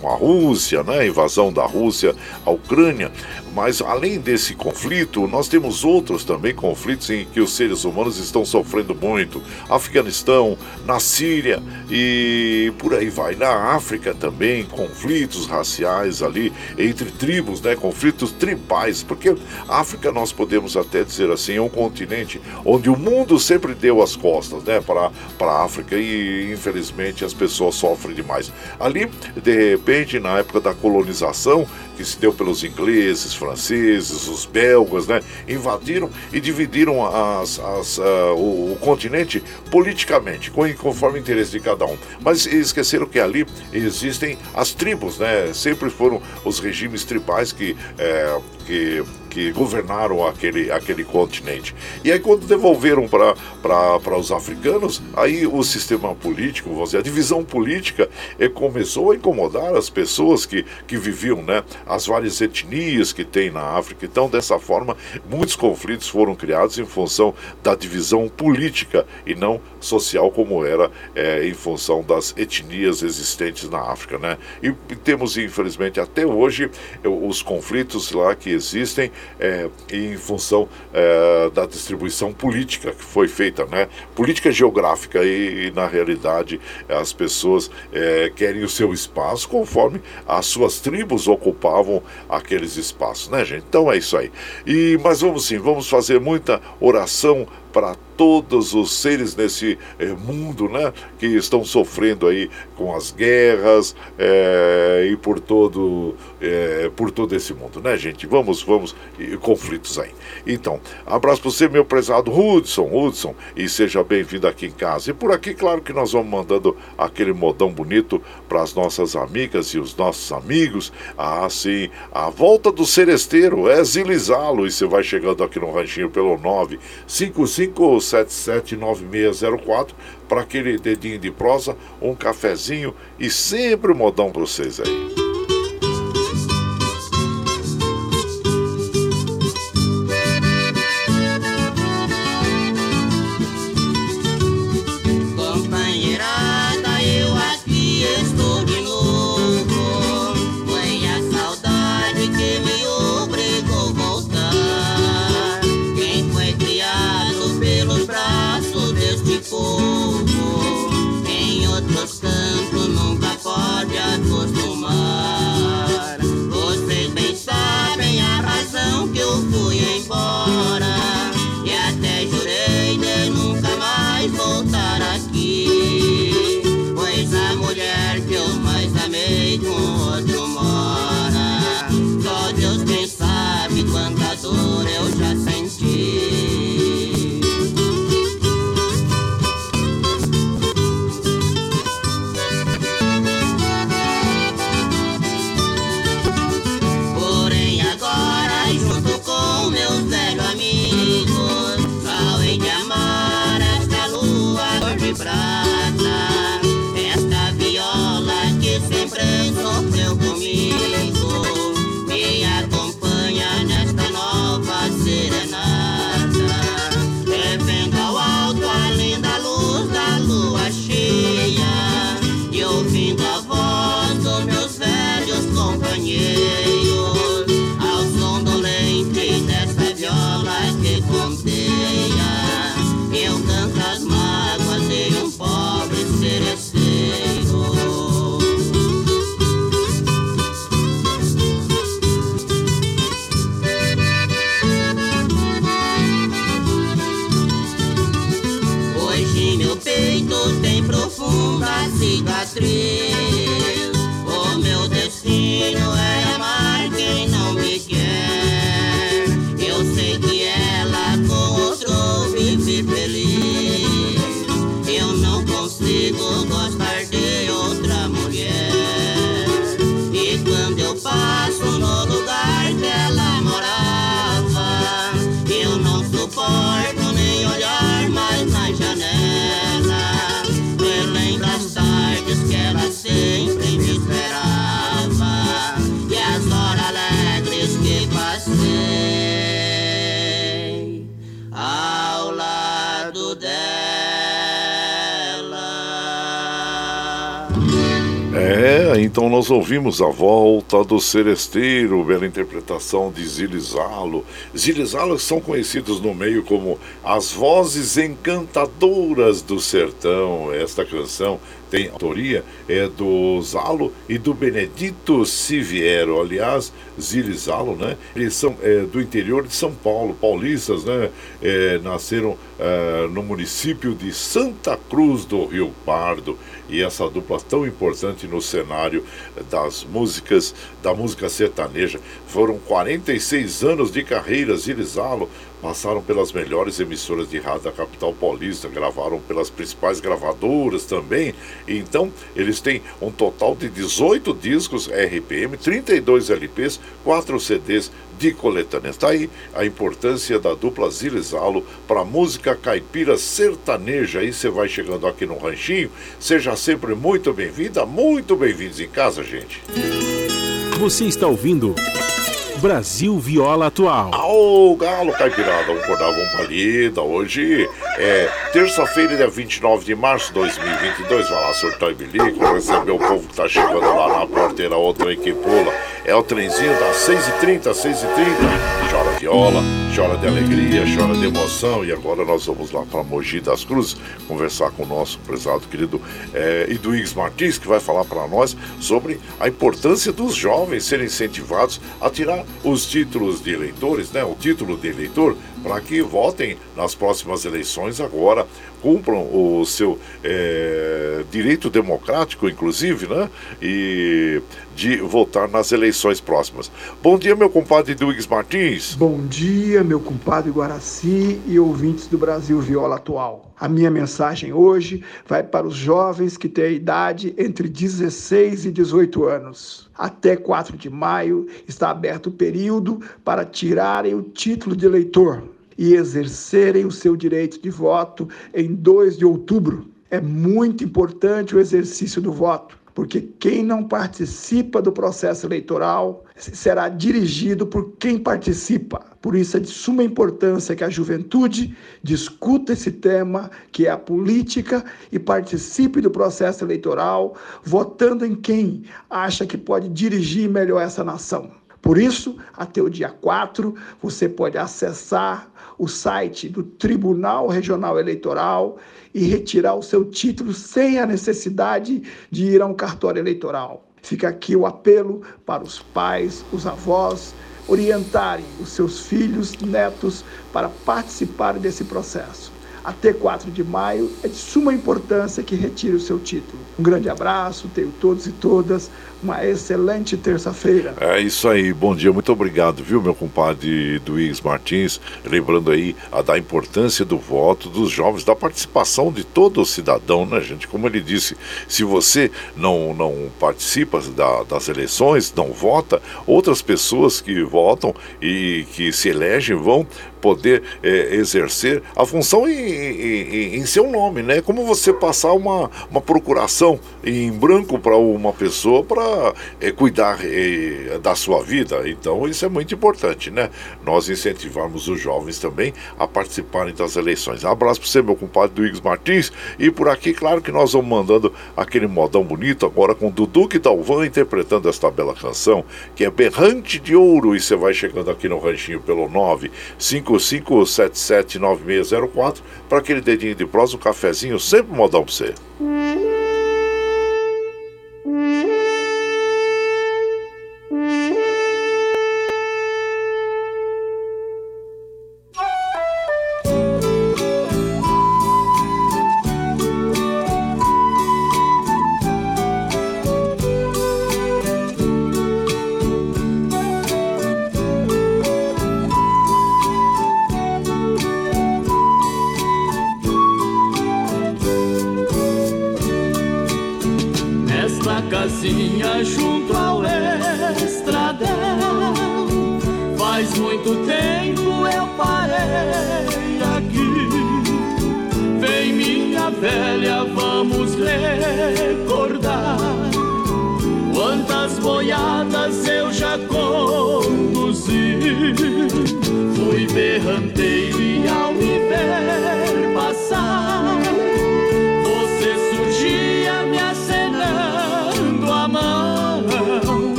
com a Rússia, né? A invasão da Rússia à Ucrânia. Mas além desse conflito, nós temos outros também conflitos em que os seres humanos estão sofrendo muito. Afeganistão, na Síria e por aí vai. Na África também, conflitos raciais ali entre tribos, né? Conflitos tribais, porque a África nós podemos até dizer assim, é um continente onde o mundo sempre deu as costas, né? Para, para a África e infelizmente as pessoas sofrem demais. Ali, de repente, na época da colonização, que se deu pelos ingleses, franceses, os belgas, né? Invadiram e dividiram as, as, uh, o, o, continente politicamente, conforme o interesse de cada um. Mas esqueceram que ali existem as tribos, né? Sempre foram os regimes tribais que, é, que que governaram aquele, aquele continente. E aí, quando devolveram para os africanos, aí o sistema político, a divisão política eh, começou a incomodar as pessoas que, que viviam, né? As várias etnias que tem na África. Então, dessa forma, muitos conflitos foram criados em função da divisão política e não social, como era é, em função das etnias existentes na África, né? E temos, infelizmente, até hoje, os conflitos lá que existem é, em função é, da distribuição política que foi feita, né? Política geográfica e, e na realidade as pessoas é, querem o seu espaço conforme as suas tribos ocupavam aqueles espaços, né, gente? Então é isso aí. E mas vamos sim, vamos fazer muita oração para todos os seres nesse eh, mundo, né, que estão sofrendo aí com as guerras eh, e por todo eh, por todo esse mundo, né, gente? Vamos, vamos, e, conflitos aí. Então, abraço para você, meu prezado Hudson, Hudson, e seja bem-vindo aqui em casa. E por aqui, claro que nós vamos mandando aquele modão bonito para as nossas amigas e os nossos amigos. Ah, sim, a volta do seresteiro é zilizá-lo e você vai chegando aqui no ranchinho pelo 955 5779604 para aquele dedinho de prosa, um cafezinho e sempre um modão para vocês aí. Então nós ouvimos a volta do Seresteiro, bela interpretação de Zilizalo. Zilizalo são conhecidos no meio como as vozes encantadoras do sertão. Esta canção tem autoria é do Zalo e do Benedito Siviero. Aliás, Zilizalo, né? Eles são é, do interior de São Paulo, paulistas, né? É, nasceram é, no município de Santa Cruz do Rio Pardo e essa dupla tão importante no cenário das músicas, da música sertaneja. Foram 46 anos de carreira, Zilizalo, passaram pelas melhores emissoras de rádio da capital paulista, gravaram pelas principais gravadoras também. Então, eles têm um total de 18 discos RPM, 32 LPs, 4 CDs de coletânea. Está aí a importância da dupla Zilizalo para a música caipira sertaneja. Aí você vai chegando aqui no Ranchinho, seja sempre muito bem-vinda, muito bem-vindos em casa, gente. Você está ouvindo. Brasil Viola Atual. Ô, Galo Caipirada, vamos acordar, vamos palida. Hoje é terça-feira, dia 29 de março de 2022. Vai lá, surtar e bilico, receber o povo que tá chegando lá na porteira, outra aí que pula. É o trenzinho das 6h30, 6h30. Chora viola, chora de alegria, chora de emoção. E agora nós vamos lá para Mogi das Cruzes conversar com o nosso prezado querido é, Iduígues Martins, que vai falar para nós sobre a importância dos jovens serem incentivados a tirar os títulos de eleitores, né? O título de eleitor, para que votem nas próximas eleições agora, cumpram o seu é, direito democrático, inclusive, né? E de votar nas eleições próximas. Bom dia, meu compadre Duígues Martins. Bom dia, meu compadre Guaraci e ouvintes do Brasil Viola Atual. A minha mensagem hoje vai para os jovens que têm a idade entre 16 e 18 anos. Até 4 de maio está aberto o período para tirarem o título de eleitor. e exercerem o seu direito de voto em 2 de outubro. É muito importante o exercício do voto porque quem não participa do processo eleitoral será dirigido por quem participa. Por isso é de suma importância que a juventude discuta esse tema, que é a política, e participe do processo eleitoral, votando em quem acha que pode dirigir melhor essa nação. Por isso, até o dia 4, você pode acessar o site do Tribunal Regional Eleitoral e retirar o seu título sem a necessidade de ir a um cartório eleitoral. Fica aqui o apelo para os pais, os avós, orientarem os seus filhos, netos para participarem desse processo. Até 4 de maio é de suma importância que retire o seu título. Um grande abraço, tenho todos e todas uma excelente terça-feira. É isso aí, bom dia, muito obrigado, viu, meu compadre Duígues Martins, lembrando aí a da importância do voto dos jovens, da participação de todo cidadão, né, gente? Como ele disse, se você não, não participa da, das eleições, não vota, outras pessoas que votam e que se elegem vão poder é, exercer a função em, em, em, seu nome, né? Como você passar uma, uma procuração em branco para uma pessoa para é, cuidar é, da sua vida. Então isso é muito importante, né? Nós incentivamos os jovens também a participarem das eleições. Abraço para você, meu compadre Duígues Martins. E por aqui, claro que nós vamos mandando aquele modão bonito agora com Dudu e Dalvan interpretando esta bela canção, que é Berrante de Ouro. E você vai chegando aqui no ranchinho pelo 955779604 para aquele dedinho de prosa, um cafezinho, sempre modão para você.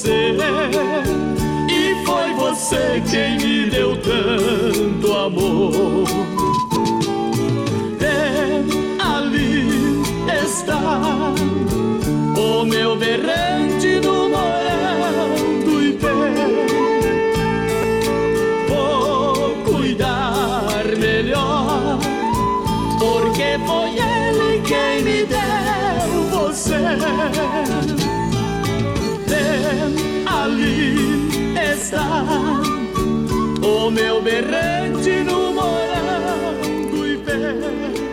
Você, e foi você quem me deu tanto amor. É, ali está o meu berrante do morando e Vou cuidar melhor, porque foi ele quem me deu você. É, ali está o meu berrante no morando e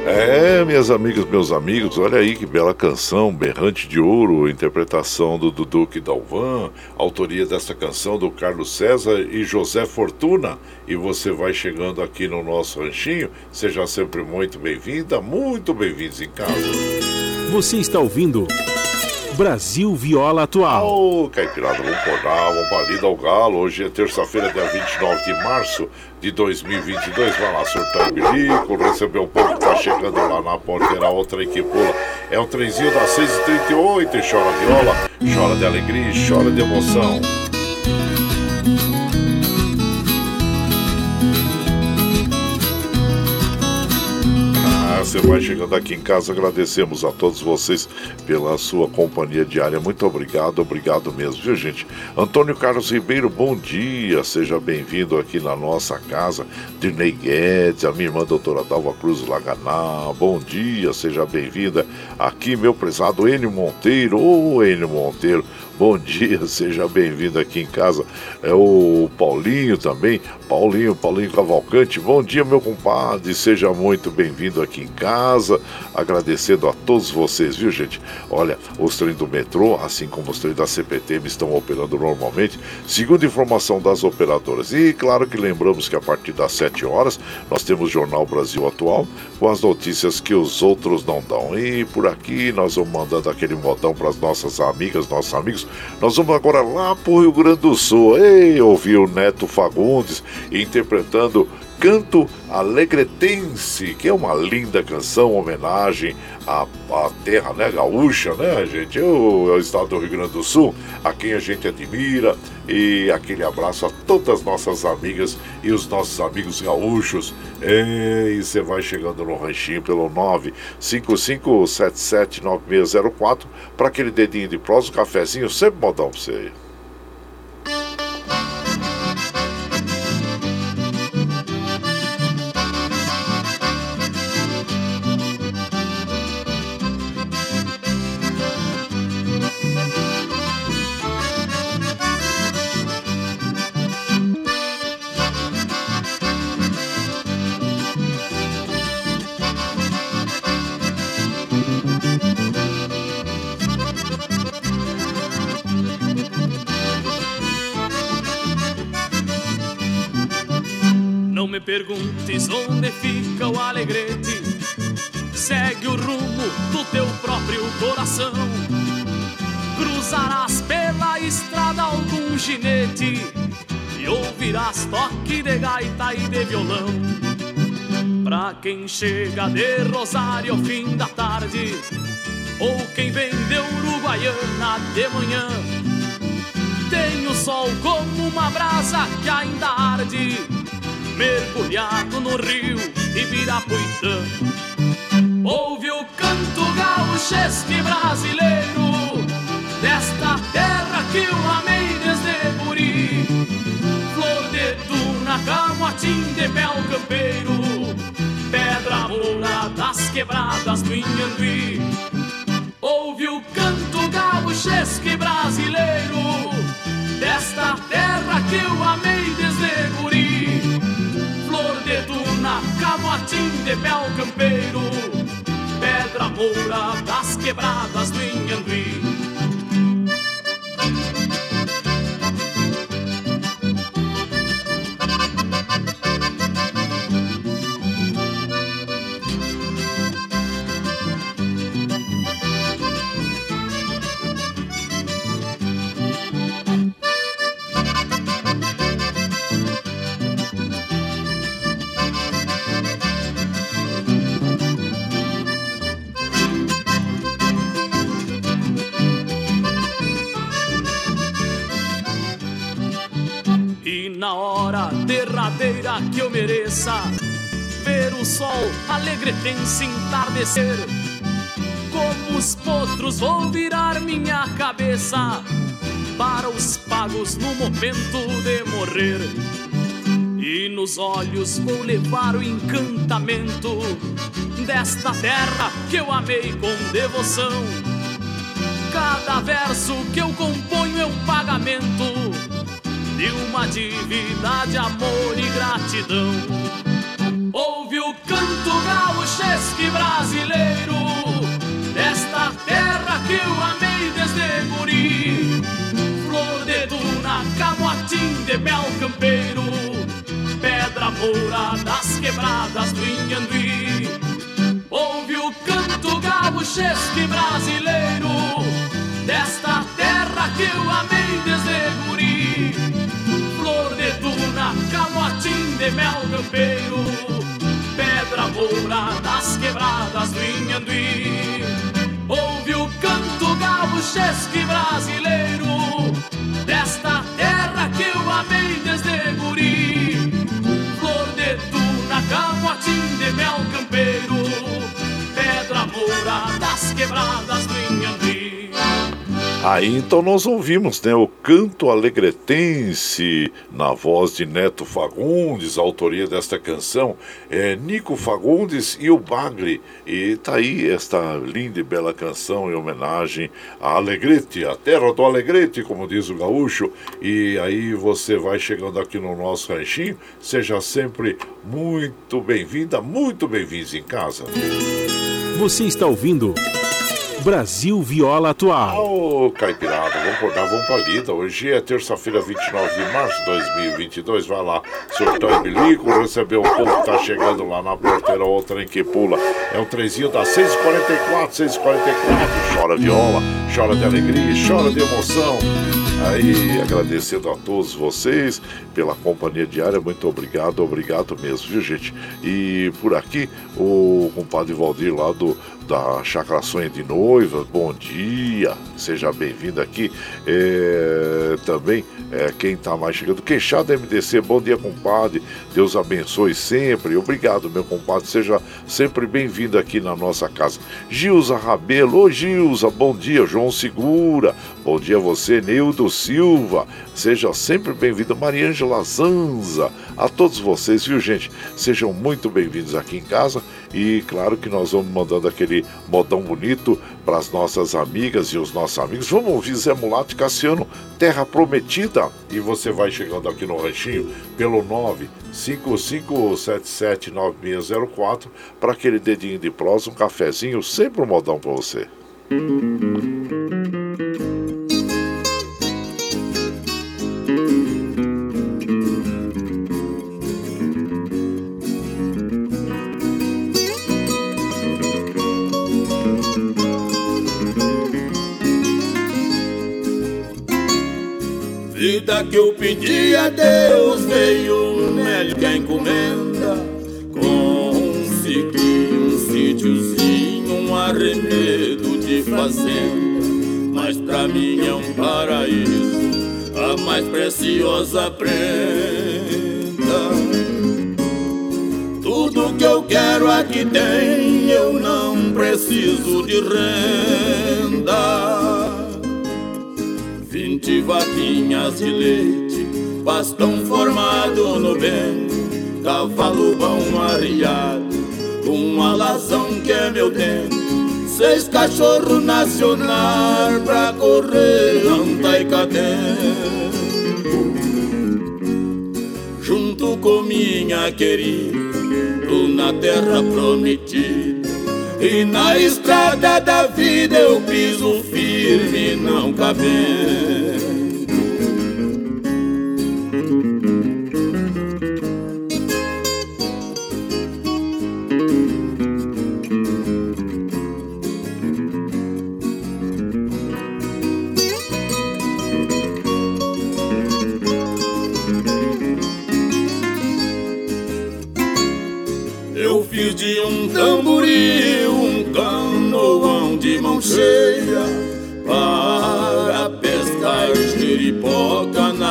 É, minhas amigas, meus amigos, olha aí que bela canção, Berrante de Ouro, interpretação do Duduque Dalvan, autoria dessa canção do Carlos César e José Fortuna. E você vai chegando aqui no nosso ranchinho, seja sempre muito bem-vinda, muito bem-vindos em casa. Você está ouvindo Brasil Viola Atual. Ô, Caipirada, vamos acordar, vamos pra lida ao galo. Hoje é terça-feira, dia 29 de março de 2022. Vai lá, surtar o bilico, receber o povo que tá chegando lá na porteira, outra que pula. É o trenzinho das 6h38 e chora viola, chora de alegria chora de emoção. Você vai chegando aqui em casa, agradecemos a todos vocês pela sua companhia diária. Muito obrigado, obrigado mesmo, viu gente? Antônio Carlos Ribeiro, bom dia, seja bem-vindo aqui na nossa casa. Dirnei Guedes, a minha irmã doutora Dalva Cruz Laganá, bom dia, seja bem-vinda aqui, meu prezado Enio Monteiro, ô Enio Monteiro. Bom dia, seja bem-vindo aqui em casa. É o Paulinho também, Paulinho, Paulinho Cavalcante. Bom dia, meu compadre, seja muito bem-vindo aqui em casa. Agradecendo a todos vocês, viu, gente? Olha, os trens do metrô, assim como os trens da CPTM, estão operando normalmente, segundo informação das operadoras. E claro que lembramos que a partir das 7 horas nós temos Jornal Brasil Atual com as notícias que os outros não dão. E por aqui nós vamos mandando aquele modão para as nossas amigas, nossos amigos. Nós vamos agora lá para o Rio Grande do Sul. Ei, ouvir o Neto Fagundes interpretando Canto Alegretense, que é uma linda canção, homenagem à, à terra né, gaúcha, né, gente? O, o estado do Rio Grande do Sul, a quem a gente admira. E aquele abraço a todas as nossas amigas e os nossos amigos gaúchos. E você vai chegando no ranchinho pelo 955779604 para aquele dedinho de prosa, um cafezinho, sempre modão pra você Segue o rumo do teu próprio coração. Cruzarás pela estrada algum ginete e ouvirás toque de gaita e de violão. Pra quem chega de Rosário ao fim da tarde, ou quem vem de Uruguaiana de manhã, tem o sol como uma brasa que ainda arde mergulhado no rio Ibirapuitã. Ouve o canto gauchesco e brasileiro desta terra que eu amei desde guri. Flor de tuna, camotim de mel campeiro, pedra moura das quebradas do Inhambi. Ouve o canto gauchesco e brasileiro desta terra que eu amei desde guri flor de duna, camotim de mel campeiro, pedra Pedra moura das quebradas do Inhambi. Derradeira que eu mereça ver o sol alegretense entardecer. Como os potros vou virar minha cabeça para os pagos no momento de morrer. E nos olhos vou levar o encantamento desta terra que eu amei com devoção. Cada verso que eu componho é um pagamento de uma dívida de amor e gratidão. Ouve o canto gaúchesque brasileiro desta terra que eu amei desde guri. Flor de duna, camotim de mel campeiro, pedra moura das quebradas do Inhanduí. Ouve o canto gaúchesque brasileiro desta terra que eu amei de mel campeiro, pedra moura das quebradas do Aí então nós ouvimos né, o canto alegretense na voz de Neto Fagundes, a autoria desta canção é Nico Fagundes e o Bagre. E tá aí esta linda e bela canção em homenagem a Alegrete, a terra do Alegrete, como diz o gaúcho. E aí você vai chegando aqui no nosso ranchinho, seja sempre muito bem-vinda, muito bem-vindos em casa. Você está ouvindo Brasil Viola Atual. Ô, oh, Caipirada, vamos acordar, vamos pra lida. Hoje é terça-feira, 29 de março de 2022. Vai lá, surtão bilico, receber o povo que tá chegando lá na porteira, o trem que pula. É o trezinho da 644, 644. Chora viola, chora de alegria, chora de emoção. Aí, agradecendo a todos vocês pela companhia diária, muito obrigado, obrigado mesmo, viu gente? E por aqui, o compadre Valdir lá do da Chácara Sonha de Noiva, bom dia, seja bem-vindo aqui. É, também, é, quem está mais chegando, Queixada MDC, bom dia, compadre, Deus abençoe sempre, obrigado, meu compadre, seja sempre bem-vindo aqui na nossa casa. Gilza Rabelo, ô Gilza, bom dia, João Segura, bom dia a você, Neudo Silva, seja sempre bem-vindo, Mariângela Zanza, a todos vocês, viu gente, sejam muito bem-vindos aqui em casa e claro que nós vamos mandando aquele modão bonito para as nossas amigas e os nossos amigos. Vamos ouvir Zé Mulato e Cassiano, Terra Prometida. E você vai chegando aqui no ranchinho pelo 955779604 para aquele dedinho de prosa, um cafezinho, sempre um modão para você. Vida que eu pedi a Deus veio melhor que a encomenda. Consegui um sítiozinho, um arremedo de fazenda, mas pra mim é um paraíso, a mais preciosa prenda. Tudo que eu quero aqui tem, eu não preciso de renda. Vinte vaquinhas de leite, bastão formado no bem, cavalo bom arriado, um alazão que é meu tempo, seis cachorro nacional pra correr anta e cadempo. Junto com minha querida, na terra prometida, E na estrada da vida eu piso firme, não cabendo.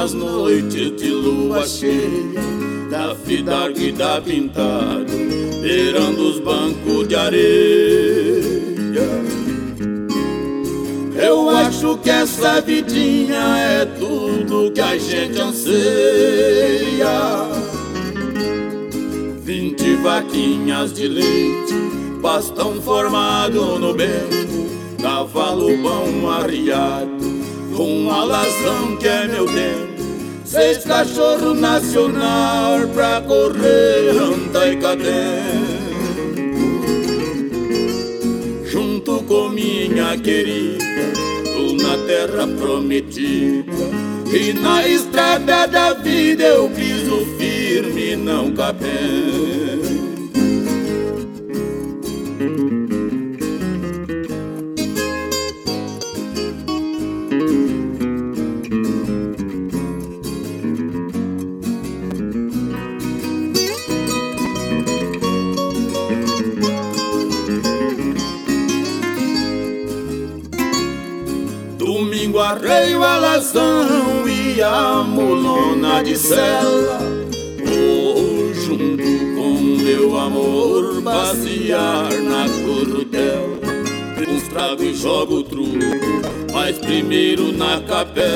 Nas noites de lua cheia, da fidarga e da pintado, beirando os bancos de areia. Eu acho que essa vidinha é tudo que a gente anseia vinte vaquinhas de leite, bastão formado no bembo, cavalo bom arriado, com alazão que é meu tempo, seis cachorro nacional pra correr anta e catempo. Junto com minha querida, na terra prometida, e na estrada da vida eu piso firme, não cabendo. E a mulona de cela. Vou junto com meu amor passear na currutela Um trago e jogo truco, mas primeiro na capela.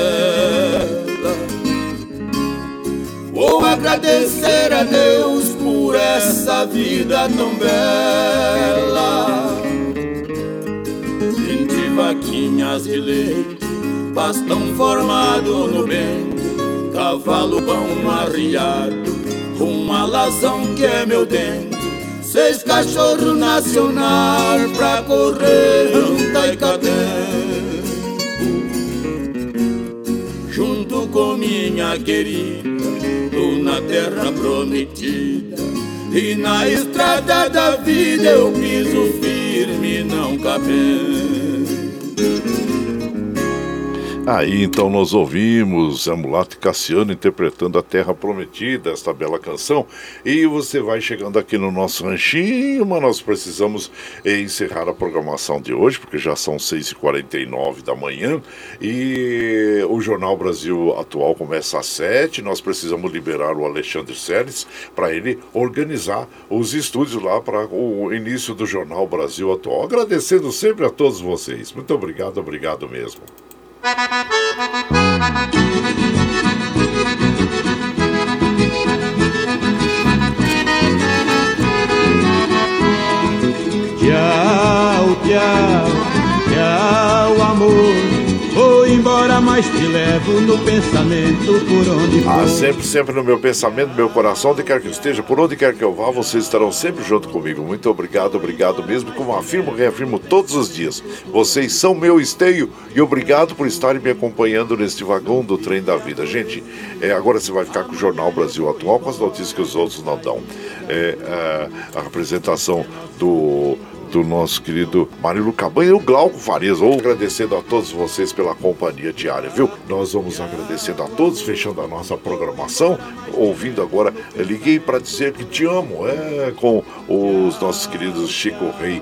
Vou agradecer a Deus por essa vida tão bela. Vinte vaquinhas de leite bastão formado no bem, cavalo bom arriado, um alazão que é meu dente, seis cachorro nacional pra correr anta e cadê. Junto com minha querida, na terra prometida, e na estrada da vida eu piso firme, não cabendo. Aí então nós ouvimos a Mulata Cassiano interpretando a Terra Prometida, esta bela canção. E você vai chegando aqui no nosso ranchinho, mas nós precisamos eh, encerrar a programação de hoje, porque já são 6h49 da manhã. E o Jornal Brasil Atual começa às 7 Nós precisamos liberar o Alexandre Seles para ele organizar os estúdios lá para o início do Jornal Brasil Atual. Agradecendo sempre a todos vocês. Muito obrigado, obrigado mesmo. Tchau, tchau, tchau, amor embora, mas te levo no pensamento por onde for. Ah, sempre, sempre no meu pensamento, no meu coração, onde quer que eu esteja, por onde quer que eu vá, vocês estarão sempre junto comigo. Muito obrigado, obrigado mesmo, como afirmo, reafirmo todos os dias. Vocês são meu esteio e obrigado por estarem me acompanhando neste vagão do trem da vida. Gente, é, agora você vai ficar com o Jornal Brasil Atual, com as notícias que os outros não dão. É, a, a apresentação do do nosso querido Marilu Cabanha e o Glauco Farias. Ou agradecendo a todos vocês pela companhia diária, viu? Nós vamos agradecendo a todos, fechando a nossa programação. Ouvindo agora, liguei para dizer que te amo, é, com os nossos queridos Chico Rei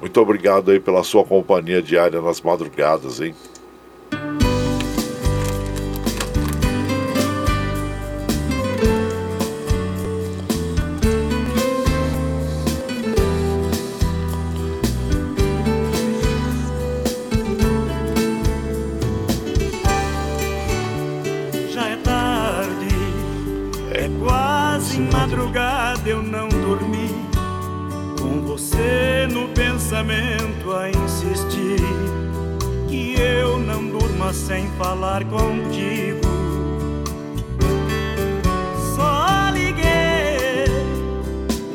Muito obrigado aí pela sua companhia diária nas madrugadas, hein? É é madrugada eu não dormi. Você no pensamento a insistir que eu não durma sem falar contigo. Só liguei,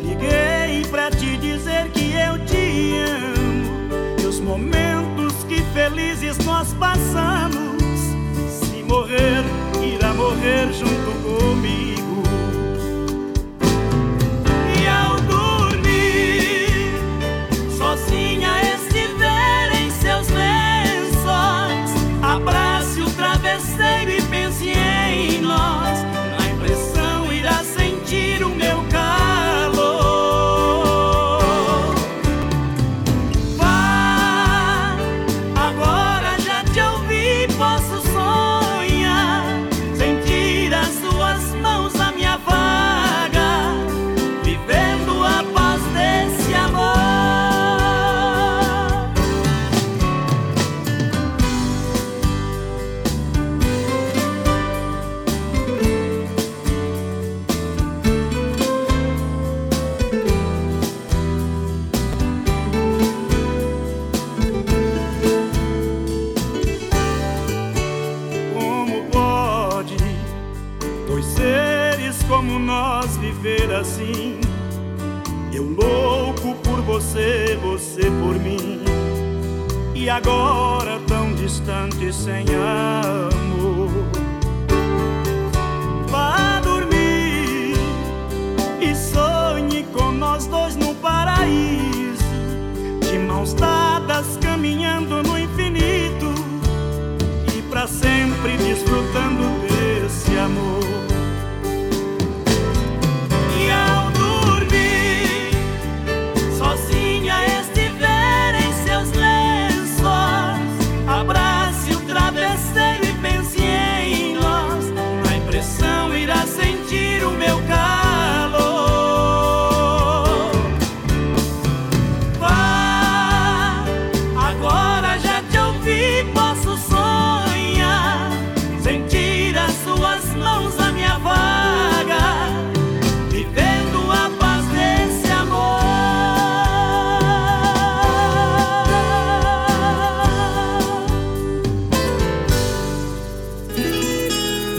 liguei pra te dizer que eu te amo. E os momentos que felizes nós passamos, se morrer, irá morrer junto E agora tão distante sem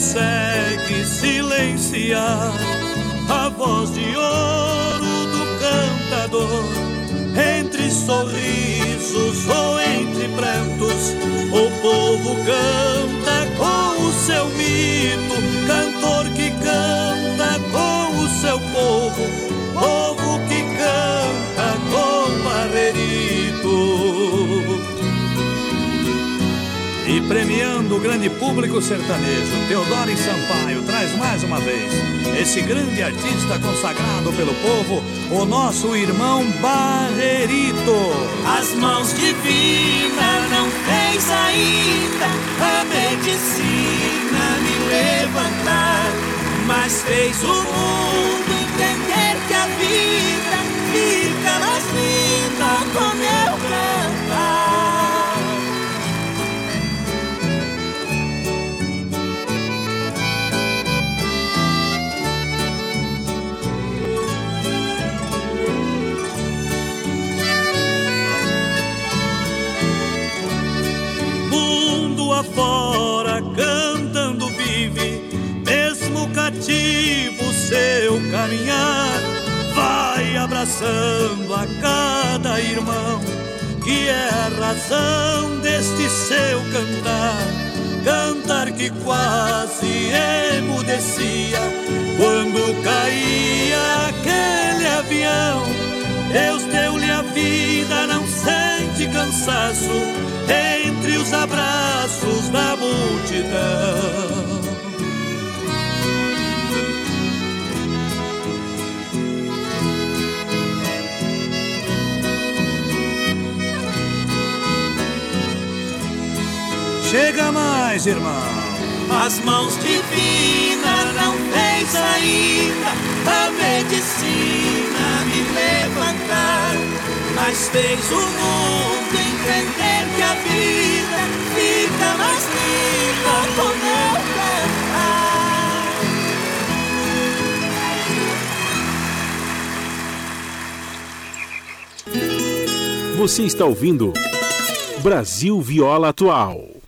Consegue silenciar a voz de ouro do cantador. Entre sorrisos ou entre prantos, o povo canta com o seu mito, cantor que canta com o seu povo, povo premiando o grande público sertanejo, Teodoro Sampaio traz mais uma vez esse grande artista consagrado pelo povo, o nosso irmão Barrerito. As mãos divinas não fez ainda a medicina me levantar, mas fez o mundo entender que a vida fica mais linda fora cantando vive, mesmo cativo seu caminhar, vai abraçando a cada irmão, que é a razão deste seu cantar. Cantar que quase emudecia quando caía aquele avião. Deus deu-lhe a vida, não sente cansaço entre os abraços da multidão. Chega mais, irmão. As mãos divinas não têm saída, a medicina mas fez o mundo entender que a vida fica mais linda com eu. Você está ouvindo Brasil Viola Atual.